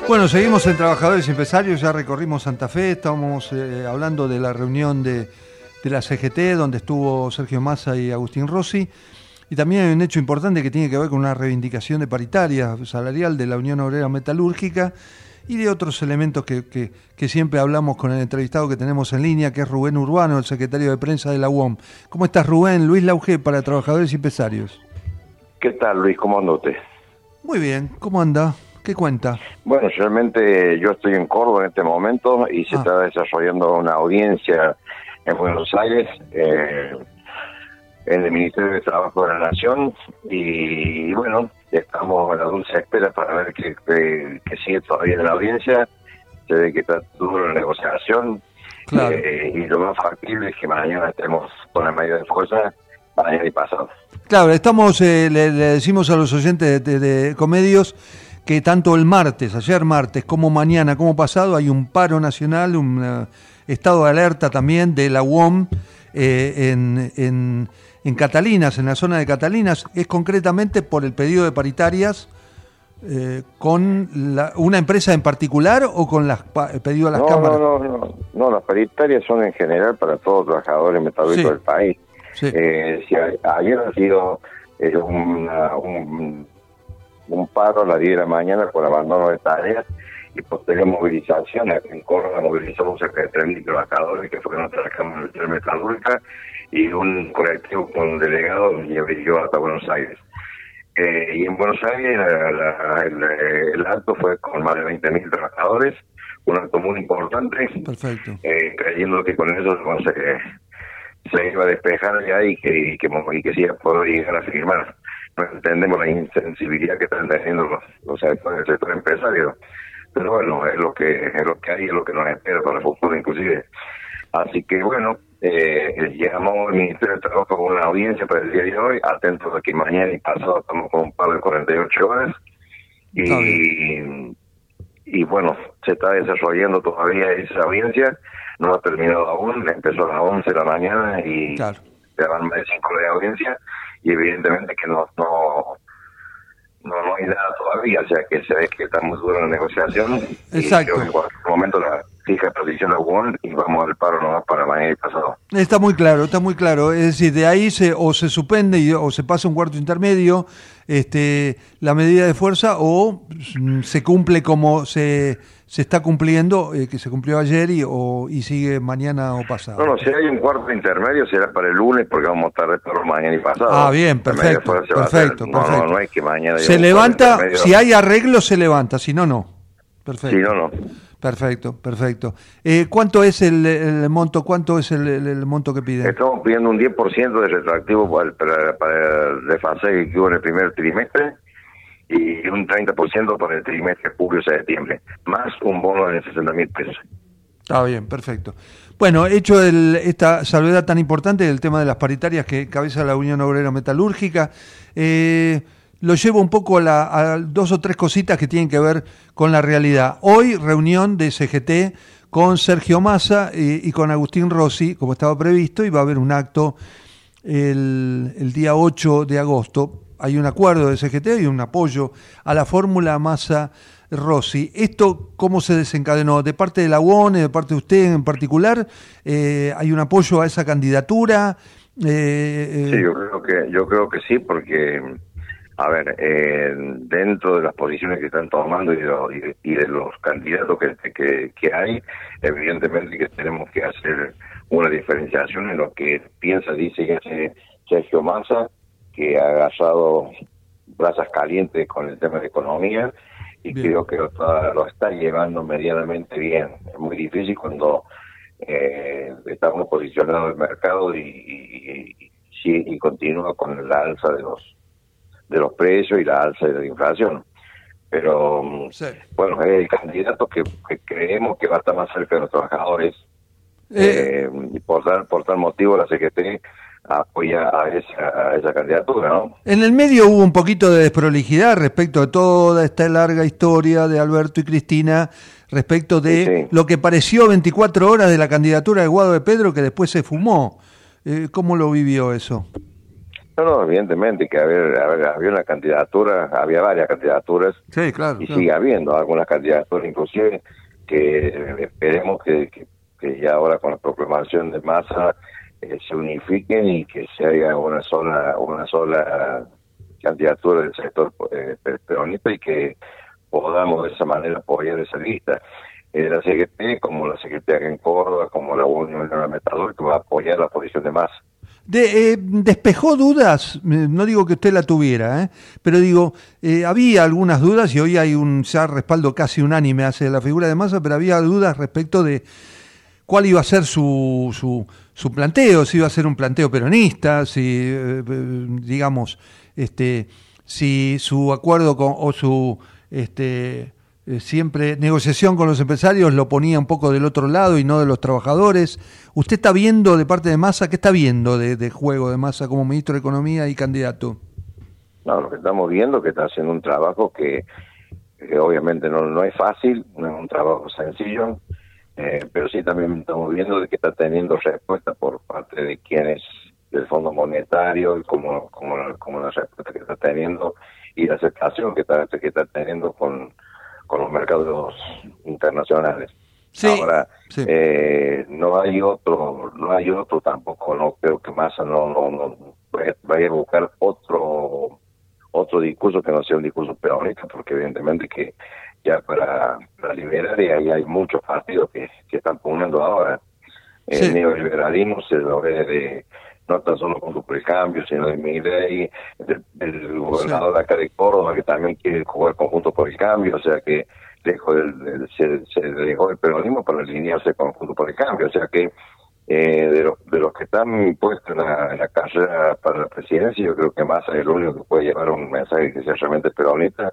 Bueno, seguimos en Trabajadores y Empresarios, ya recorrimos Santa Fe, estamos eh, hablando de la reunión de, de, la CGT, donde estuvo Sergio Massa y Agustín Rossi, y también hay un hecho importante que tiene que ver con una reivindicación de paritaria salarial de la Unión Obrera Metalúrgica y de otros elementos que, que, que siempre hablamos con el entrevistado que tenemos en línea, que es Rubén Urbano, el secretario de prensa de la UOM. ¿Cómo estás, Rubén? Luis Lauge para Trabajadores y Empresarios. ¿Qué tal, Luis? ¿Cómo anda usted? Muy bien, ¿cómo anda? ¿Qué cuenta? Bueno, realmente yo estoy en Córdoba en este momento y se Ah. está desarrollando una audiencia en Buenos Aires eh, en el Ministerio de Trabajo de la Nación y, bueno, estamos a la dulce espera para ver qué que, que sigue todavía en la audiencia. Se ve que está duro la negociación Claro. eh, y lo más factible es que mañana estemos con la mayor de fuerza, mañana y pasado. Claro, estamos, eh, le, le decimos a los oyentes de, de- de Comedios que tanto el martes, ayer martes, como mañana, como pasado, hay un paro nacional, un eh, estado de alerta también de la UOM eh, en, en, en Catalinas, en la zona de Catalinas, es concretamente por el pedido de paritarias eh, con la- una empresa en particular o con las, pa- el pedido a las no, cámaras. No, no, no, no, las paritarias son en general para todos los trabajadores metalúrgicos Sí. del país. Sí. Eh, si ayer ha sido eh, una- un, un paro a las 10 de la mañana por abandono de tareas y posterior movilización. En Córdoba movilizamos cerca de 3.000 trabajadores que fueron a trabajar en la metalúrgica y un colectivo con delegados y brilló hasta Buenos Aires. Eh, y en Buenos Aires la- la- el, el acto fue con más de 20.000 trabajadores, un acto muy importante, Perfecto. eh, creyendo que con eso bueno, se, se iba a despejar ya y que, y que, y que sí iba a poder llegar a firmar. Entendemos la insensibilidad que están teniendo los, los sectores del sector empresario. Pero bueno, es lo que es lo que hay, es lo que nos espera para el futuro inclusive. Así que bueno, eh, llegamos al Ministerio de Trabajo con una audiencia para el día de hoy, atentos a que mañana y pasado estamos con un par de 48 horas. Y, y bueno, se está desarrollando todavía esa audiencia, no ha terminado aún, empezó a las 11 de la mañana y ya van más de 5 horas de audiencia y evidentemente que no, no, no, no hay nada todavía, o sea que se ve que está muy dura la negociación. Exacto. Y creo que en cualquier momento la fija posición la UON y vamos al paro nomás para mañana y pasado. Está muy claro, está muy claro. Es decir, de ahí se, o se suspende y- o se pasa un cuarto intermedio este, la medida de fuerza o mm, se cumple como se, se está cumpliendo, eh, que se cumplió ayer y, o, y sigue mañana o pasado. No, no, si hay un cuarto intermedio será para el lunes porque vamos a estar de paro mañana y pasado. Ah, bien, perfecto, a hacer. perfecto, No, perfecto. no, no es que mañana... se levanta, si hay arreglo se levanta, si no, no. Perfecto. Si no, no. Perfecto, perfecto. Eh, ¿Cuánto es el, el monto? ¿Cuánto es el, monto que piden? Estamos pidiendo un 10% de retroactivo para, el- para, para el desfase que hubo en el primer trimestre y un 30% para el trimestre julio-septiembre, más un bono de 60 mil pesos. Está bien, perfecto. Bueno, hecho el, esta salvedad tan importante del tema de las paritarias que cabeza la Unión Obrera Metalúrgica, eh, lo llevo un poco a, la- dos o tres cositas que tienen que ver con la realidad. Hoy, reunión de CGT con Sergio Massa eh, y con Agustín Rossi, como estaba previsto, y va a haber un acto el, el día 8 de agosto. Hay un acuerdo de CGT y un apoyo a la fórmula Massa Rossi. ¿Esto cómo se desencadenó? ¿De parte de la UONE, de parte de usted en particular? Eh, ¿Hay un apoyo a esa candidatura? Eh, eh, Sí, yo creo que yo creo que sí, porque a ver, eh, dentro de las posiciones que están tomando y de, los- y de- y de los candidatos que, que, que hay, evidentemente que tenemos que hacer una diferenciación en lo que piensa, dice y hace Sergio Massa, que ha agarrado brasas calientes con el tema de economía y creo que lo está, lo está llevando medianamente bien. Es muy difícil cuando eh, estamos posicionados en el mercado y, y, y continúa con la alza de los de los precios y la alza de la inflación. Pero mm, bueno, es el candidato que, que creemos que va a estar más cerca de los trabajadores. Eh, y por tal, por tal motivo la CGT apoya a esa, a esa candidatura, ¿no? En el medio hubo un poquito de desprolijidad respecto de toda esta larga historia de Alberto y Cristina, respecto de lo que pareció 24 horas de la candidatura de Guado de Pedro que después se fumó. Eh, ¿Cómo lo vivió eso? No, no, evidentemente que había, había, había una candidatura, había varias candidaturas Sí, claro. y claro. sigue habiendo algunas candidaturas, inclusive que eh, esperemos que, que, que ya ahora con la proclamación de masa eh, se unifiquen y que se haga una sola una sola candidatura del sector eh, pe- peronista y que podamos de esa manera apoyar esa lista. Eh, la CGT, como la acá en Córdoba, como la Unión Metalúrgica, que va a apoyar la posición de masa. De, eh, despejó dudas, eh, no digo que usted la tuviera, ¿eh? pero digo, eh, había algunas dudas y hoy hay un ya respaldo casi unánime hacia la figura de Massa, pero había dudas respecto de cuál iba a ser su, su, su planteo, si iba a ser un planteo peronista, si, eh, digamos, este, si su acuerdo con, o su este, eh, siempre negociación con los empresarios lo ponía un poco del otro lado y no de los trabajadores. ¿Usted está viendo de parte de Massa, qué está viendo de, juego de Massa como ministro de Economía y candidato? No, lo que estamos viendo es que está haciendo un trabajo que, obviamente no, no es fácil, no es un trabajo sencillo, eh, pero sí también estamos viendo de que está teniendo respuesta por parte de quienes del Fondo Monetario y como, como, como la respuesta que está teniendo y la aceptación que está, que está teniendo con, con los mercados internacionales. Ahora, eh, no hay otro, no hay otro tampoco, no creo que Massa no, no, no vaya- a buscar otro otro discurso que no sea un discurso peronista, porque evidentemente que ya para, para liberar y ahí hay muchos partidos que, que están poniendo ahora. El neoliberalismo se lo ve de no tan solo Juntos por el Cambio, sino de Milei, del, del gobernador de acá de Córdoba, que también quiere jugar con Juntos por el Cambio, o sea que lejos del, del- se, se dejó el peronismo para alinearse con Juntos por el Cambio, o sea que eh, de, los, de los que están puestos en la, en la carrera para la presidencia, yo creo que Massa es el único que puede llevar un mensaje que sea realmente peronista,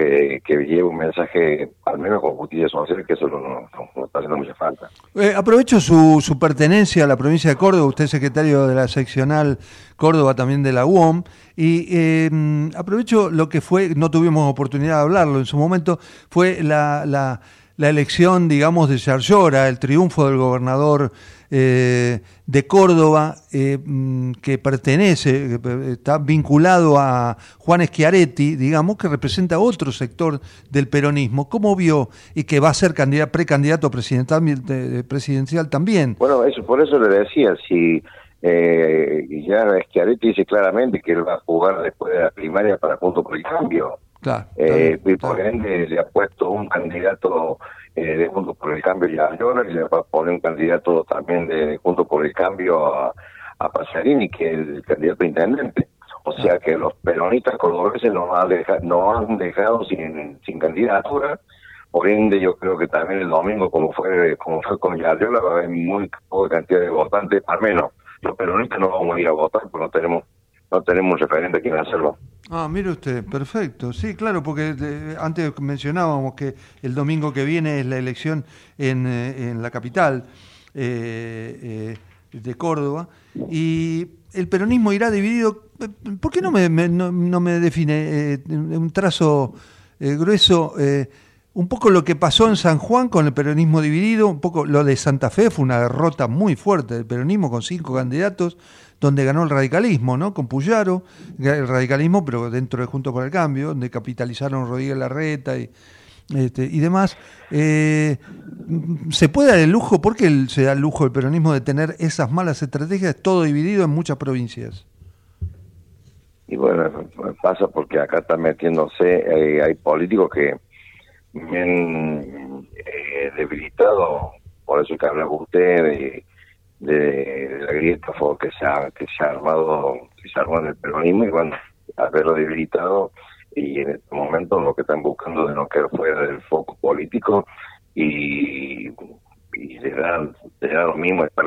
que, que lleve un mensaje, al menos con justicia social, que eso no, está haciendo mucha falta. Eh, aprovecho su, su pertenencia a la provincia de Córdoba, usted es secretario de la seccional Córdoba también de la UOM, y eh, aprovecho lo que fue, no tuvimos oportunidad de hablarlo en su momento, fue la, la, la elección, digamos, de Yarlora, el triunfo del gobernador eh, de Córdoba, eh, mm, que pertenece, que está vinculado a Juan Schiaretti, digamos, que representa otro sector del peronismo. ¿Cómo vio y que va a ser candidato, precandidato presidencial, eh, presidencial también? Bueno, eso por eso le decía, si eh, ya Schiaretti dice claramente que él va a jugar después de la primaria para Junto por el Cambio. Claro. Eh, y por ende le ha puesto un candidato eh, de Juntos por el Cambio ya a Llora y le va a poner un candidato también de Juntos por el Cambio a, a Pasarini, que es el candidato a intendente. O sea que los peronistas cordobeses nos han, deja- nos han dejado sin, sin candidatura. Por ende, yo creo que también el domingo, como fue como fue con Yarriola, va a haber muy poca cantidad de votantes, al menos los peronistas no vamos a ir a votar porque no tenemos no tenemos un referente a quien hacerlo. Ah, mire usted, perfecto. Sí, claro, porque eh, antes mencionábamos que el domingo que viene es la elección en, eh, en la capital. eh, de Córdoba, y el peronismo irá dividido. ¿Por qué no me, no, no me define un trazo grueso? un poco lo que pasó en San Juan con el peronismo dividido, un poco lo de Santa Fe fue una derrota muy fuerte del peronismo con cinco candidatos, donde ganó el radicalismo, ¿no? Con Puyaro, el radicalismo, pero dentro de Junto por el Cambio, donde capitalizaron Rodríguez Larreta y, este, y demás. Eh, ¿Se puede dar el lujo? ¿Por qué se da el lujo el peronismo de tener esas malas estrategias, todo dividido en muchas provincias? Y bueno, pasa porque acá están metiéndose, eh, hay políticos que me han eh, debilitado, por eso que hablaba usted de, de, la grieta que se ha, que se ha armado, que se armó en el peronismo y bueno, haberlo debilitado y en este momento lo que están buscando de no quedar fuera del foco político y, y le da lo mismo estar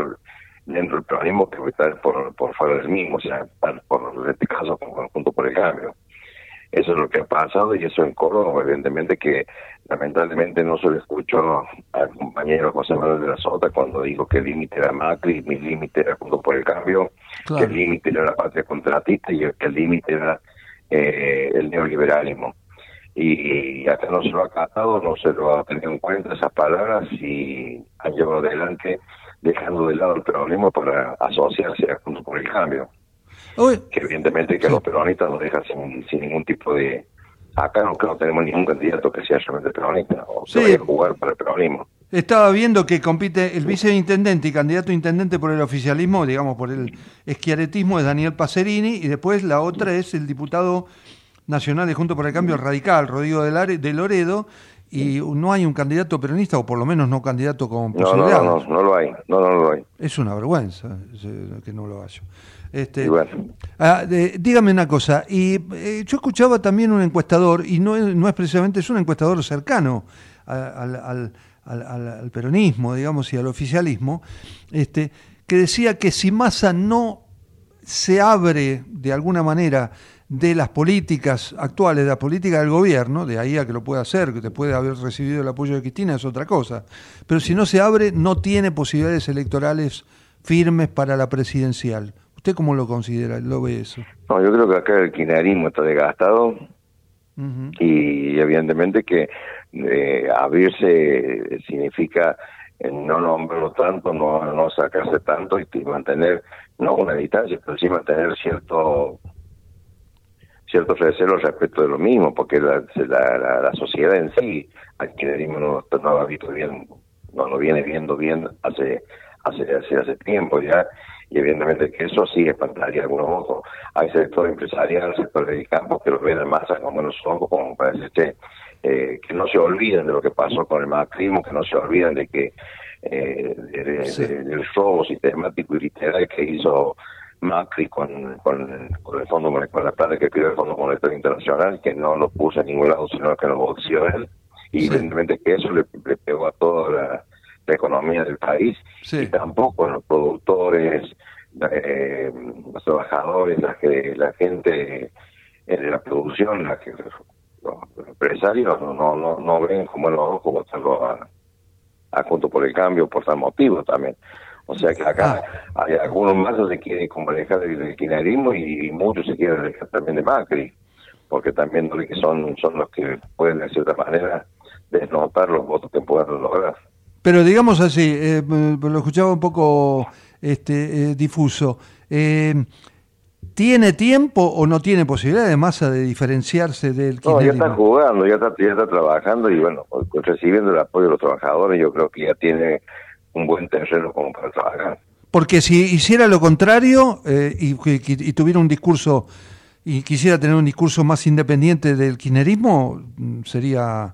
dentro del peronismo que estar por, por fuera del mismo, o sea, estar por, en este caso, por, junto por el cambio. Eso es lo que ha pasado y eso en Córdoba, evidentemente que lamentablemente no se lo escucho al compañero José Manuel de la Sota cuando dijo que el límite era Macri, mi límite era junto por el cambio, que el límite era la patria contratista y que el límite era eh, el neoliberalismo. Y, acá no se lo ha acatado, no se lo ha tenido en cuenta esas palabras y han llevado adelante dejando de lado el peronismo para asociarse a junto por el cambio que evidentemente que los peronistas nos dejan sin, sin ningún tipo de... Acá no, no tenemos ningún candidato que sea realmente peronista o Sí. que vaya a jugar para el peronismo. Estaba viendo que compite el viceintendente y candidato a intendente por el oficialismo, digamos por el esquiaretismo, es Daniel Pacerini, y después la otra es el diputado nacional de Junto por el Cambio Radical, Rodrigo de, Loredo, y no hay un candidato peronista, o por lo menos no candidato con No, no, posibilidades. no, no, no lo hay, no, no, lo hay. Es una vergüenza ese- que no lo haya. Este, bueno. ah, de- dígame una cosa, y eh, yo escuchaba también un encuestador, y no es, no es precisamente, es un encuestador cercano al, al- al- al- al peronismo, digamos, y al oficialismo, este, que decía que si Massa no se abre de alguna manera de las políticas actuales, de la política del gobierno, de ahí a que lo pueda hacer, que te puede haber recibido el apoyo de Cristina, es otra cosa, pero si no se abre, no tiene posibilidades electorales firmes para la presidencial. ¿Usted cómo lo considera? ¿Lo ve eso? No, yo creo que acá el kirchnerismo está desgastado y evidentemente que eh, abrirse significa no nombrarlo tanto, no, no sacarse tanto y, y mantener, no una distancia, pero sí mantener cierto ciertos recelos respecto de lo mismo, porque la, la, la, la sociedad en sí, al kirchnerismo no, no lo ha visto bien, no lo viene viendo bien hace hace hace, hace tiempo ya, y evidentemente que eso sí espantaría a algunos ojos. Hay sector empresarial, sector del campo que lo ven en masa con buenos ojos, como para decirte eh, que no se olviden de lo que pasó con el macrismo, que no se olviden de que eh, de- de- del robo sistemático y literal que hizo Macri con, con, con el Fondo con la plata que pidió el Fondo Monetario Internacional, que no lo puso en ningún lado, sino que lo boxeó él. Y evidentemente que eso le, le pegó a toda la, la economía del país. Y tampoco los productores, eh, los trabajadores, la, que- la gente eh, de la producción, la que, los, empresarios no, no, no, ven como los ojos votarlo a, a junto por el cambio por tal motivo también. O sea que acá hay algunos más se quieren como alejar del, kirchnerismo y, y muchos se quieren alejar también de Macri, porque también que son, son los que pueden de cierta manera desnotar los votos que puedan lograr. Pero digamos así, eh, lo escuchaba un poco este, eh, difuso. Eh, ¿Tiene tiempo o no tiene posibilidad de masa de diferenciarse del No, ya está jugando, ya está, ya está trabajando y bueno, pues, recibiendo el apoyo de los trabajadores, yo creo que ya tiene un buen terreno como para trabajar. Porque si hiciera lo contrario eh, y, y tuviera un discurso y quisiera tener un discurso más independiente del kirchnerismo, mm, sería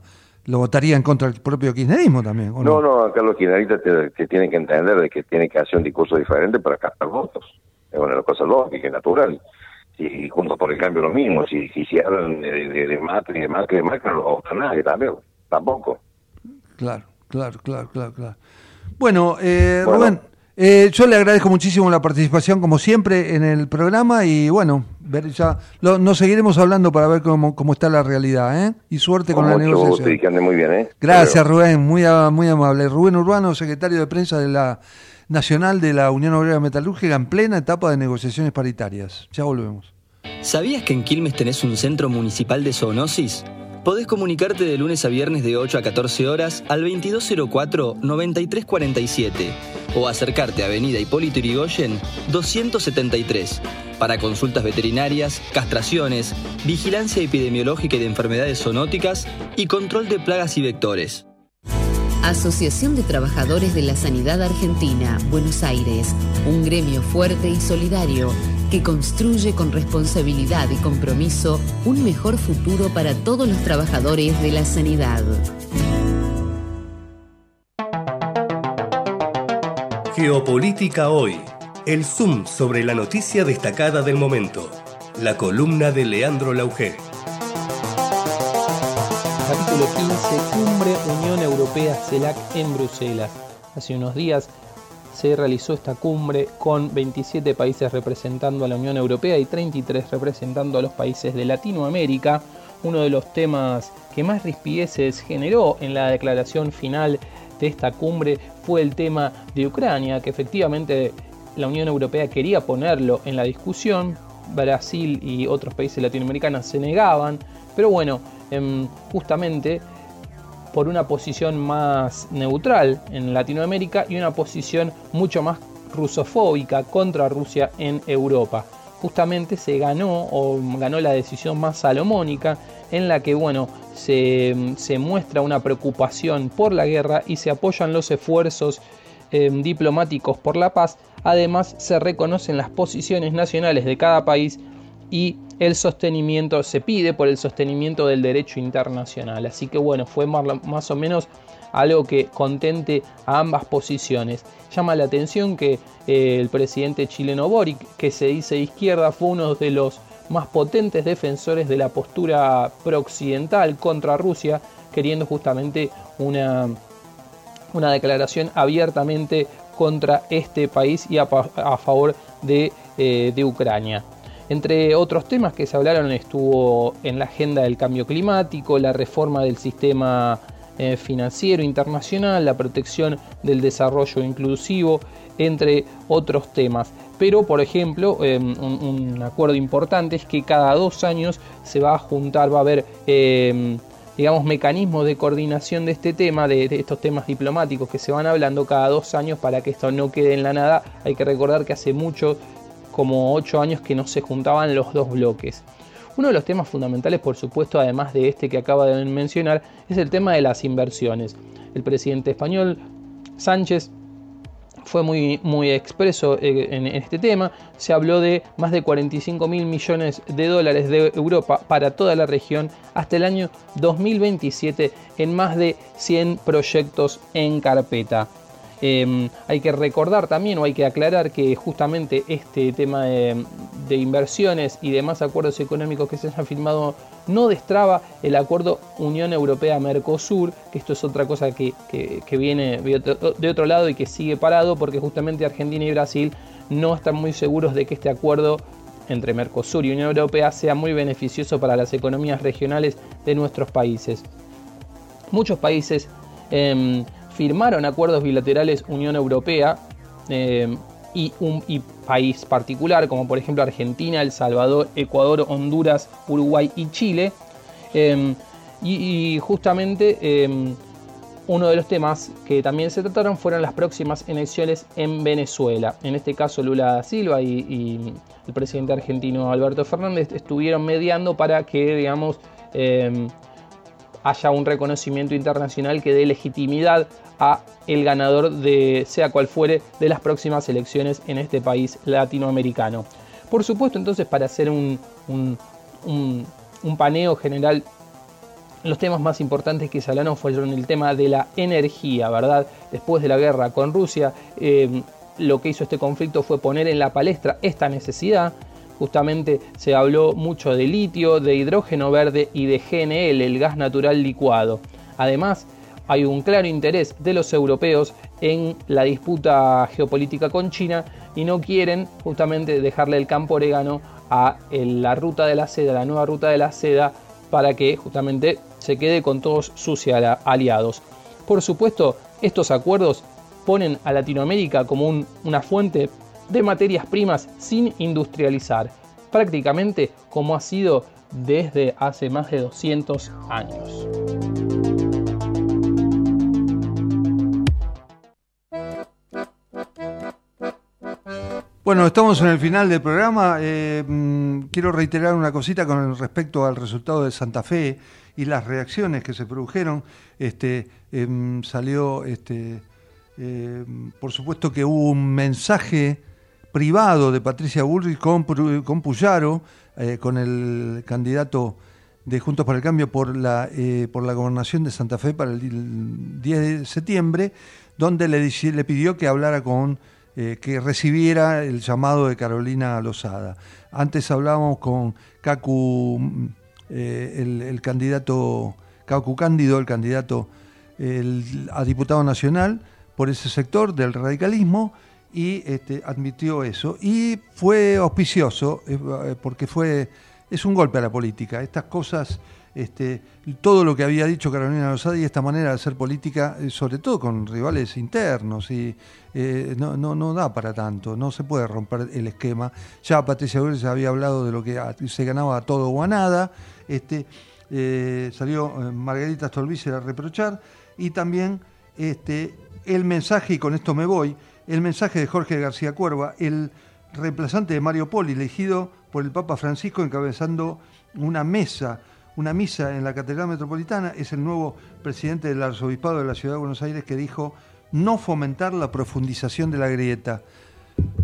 lo votaría en contra del propio kirchnerismo también. ¿o No, no, acá los kirchneristas te- que tienen que entender de que tienen que hacer un discurso diferente para captar votos. Es una cosa lógica y natural. Y junto por el cambio lo mismo, si, si, se hablan de, de, de Macri, de Macri, de Macri, no lo nadie también, tampoco. Claro, claro, claro, claro, claro. Bueno, eh, Bueno. Rubén, eh, yo le agradezco muchísimo la participación como siempre en el programa y bueno, ver ya lo, nos seguiremos hablando para ver cómo, cómo está la realidad, ¿eh? Y suerte con, Con la negociación. gusto y que ande muy bien, ¿eh? Gracias, Rubén, muy, muy amable. Rubén Urbano, secretario de prensa de la Nacional de la Unión Obrera Metalúrgica, en plena etapa de negociaciones paritarias. Ya volvemos. ¿Sabías que en Quilmes tenés un centro municipal de zoonosis? Podés comunicarte de lunes a viernes de 8 a 14 horas al 2204-9347 o acercarte a Avenida Hipólito Yrigoyen 273 para consultas veterinarias, castraciones, vigilancia epidemiológica y de enfermedades zoonóticas y control de plagas y vectores. Asociación de Trabajadores de la Sanidad Argentina, Buenos Aires, un gremio fuerte y solidario que construye con responsabilidad y compromiso un mejor futuro para todos los trabajadores de la sanidad. Geopolítica hoy. El zoom sobre la noticia destacada del momento. La columna de Leandro Lauger. Capítulo 15, Cumbre Unión Europea CELAC en Bruselas. Hace unos días se realizó esta cumbre con 27 países representando a la Unión Europea y 33 representando a los países de Latinoamérica. Uno de los temas que más rispidezes generó en la declaración final de esta cumbre fue el tema de Ucrania, que efectivamente la Unión Europea quería ponerlo en la discusión. Brasil y otros países latinoamericanos se negaban, pero bueno, em, justamente por una posición más neutral en Latinoamérica y una posición mucho más rusofóbica contra Rusia en Europa. Justamente se ganó o ganó la decisión más salomónica en la que bueno se, se muestra una preocupación por la guerra y se apoyan los esfuerzos eh, diplomáticos por la paz. Además se reconocen las posiciones nacionales de cada país y el sostenimiento, se pide por el sostenimiento del derecho internacional. Así que bueno, fue más o menos algo que contente a ambas posiciones. Llama la atención que eh, el presidente chileno Boric, que se dice izquierda, fue uno de los más potentes defensores de la postura prooccidental contra Rusia, queriendo justamente una, una declaración abiertamente contra este país y a favor de, eh, de Ucrania. Entre otros temas que se hablaron estuvo en la agenda del cambio climático, la reforma del sistema eh, financiero internacional, la protección del desarrollo inclusivo, entre otros temas. Pero, por ejemplo, eh, un, acuerdo importante es que cada dos años se va a juntar, va a haber, eh, digamos, mecanismos de coordinación de este tema, de, de estos temas diplomáticos que se van hablando cada dos años para que esto no quede en la nada. Hay que recordar que hace mucho como ocho años que no se juntaban los dos bloques. Uno de los temas fundamentales, por supuesto, además de este que acaba de mencionar, es el tema de las inversiones. El presidente español Sánchez fue muy, muy expreso eh, en este tema. Se habló de más de 45 mil millones de dólares de Europa para toda la región hasta el año 2027 en más de 100 proyectos en carpeta. Eh, hay que recordar también o hay que aclarar que justamente este tema de, inversiones y demás acuerdos económicos que se hayan firmado no destraba el acuerdo Unión Europea-Mercosur, que esto es otra cosa que, viene de otro, de otro lado y que sigue parado porque justamente Argentina y Brasil no están muy seguros de que este acuerdo entre Mercosur y Unión Europea sea muy beneficioso para las economías regionales de nuestros países. Muchos países em, firmaron acuerdos bilaterales Unión Europea em, y un país particular, como por ejemplo Argentina, El Salvador, Ecuador, Honduras, Uruguay y Chile. Em, y, justamente em, uno de los temas que también se trataron fueron las próximas elecciones en Venezuela. En este caso Lula da Silva y, y el presidente argentino Alberto Fernández estuvieron mediando para que, digamos, em, haya un reconocimiento internacional que dé legitimidad a el ganador de sea cual fuere de las próximas elecciones en este país latinoamericano. Por supuesto, entonces, para hacer un, un- paneo general, los temas más importantes que se fueron el tema de la energía, ¿verdad? Después de la guerra con Rusia, eh, lo que hizo este conflicto fue poner en la palestra esta necesidad. Justamente se habló mucho de litio, de hidrógeno verde y de GNL, el gas natural licuado. Además, hay un claro interés de los europeos en la disputa geopolítica con China y no quieren justamente dejarle el campo orégano a la ruta de la seda, la nueva ruta de la seda, para que justamente se quede con todos sus aliados. Por supuesto, estos acuerdos ponen a Latinoamérica como una fuente de materias primas sin industrializar, prácticamente como ha sido desde hace más de 200 años. Bueno, estamos en el final del programa. Eh, mm, quiero reiterar una cosita con respecto al resultado de Santa Fe y las reacciones que se produjeron. Este, em, salió, este, em, por supuesto que hubo un mensaje privado de Patricia Bullrich con, con Puyaro, eh, con el candidato de Juntos para el Cambio por la, eh, por la gobernación de Santa Fe para el 10 de septiembre, donde le, le pidió que hablara con eh, que recibiera el llamado de Carolina Lozada. Antes hablábamos con Cacu, eh, el, candidato, Cacu Cándido, el candidato a diputado nacional por ese sector del radicalismo, y este, admitió eso. Y fue auspicioso, eh, porque fue, es un golpe a la política. Estas cosas este, todo lo que había dicho Carolina Lozada y esta manera de hacer política, eh, sobre todo con rivales internos, y eh, no, no, da para tanto, no se puede romper el esquema. Ya Patricia Gómez había hablado de lo que se ganaba a todo o a nada, este, eh, salió Margarita Stolbizer a reprochar, y también este, el mensaje, y con esto me voy, el mensaje de Jorge García Cuerva, el reemplazante de Mario Poli, elegido por el Papa Francisco encabezando una mesa una misa en la Catedral Metropolitana, es el nuevo presidente del Arzobispado de la Ciudad de Buenos Aires que dijo no fomentar la profundización de la grieta.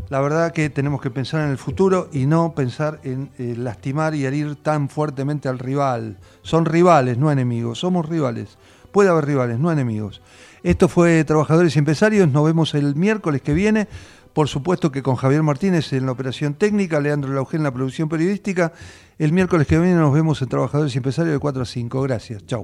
La verdad que tenemos que pensar en el futuro y no pensar en eh, lastimar y herir tan fuertemente al rival. Son rivales, no enemigos, somos rivales. Puede haber rivales, no enemigos. Esto fue Trabajadores y Empresarios, nos vemos el miércoles que viene. Por supuesto que con Javier Martínez en la operación técnica, Leandro Laugel en la producción periodística. El miércoles que viene nos vemos en Trabajadores y Empresarios de 4 a 5. Gracias. Chau.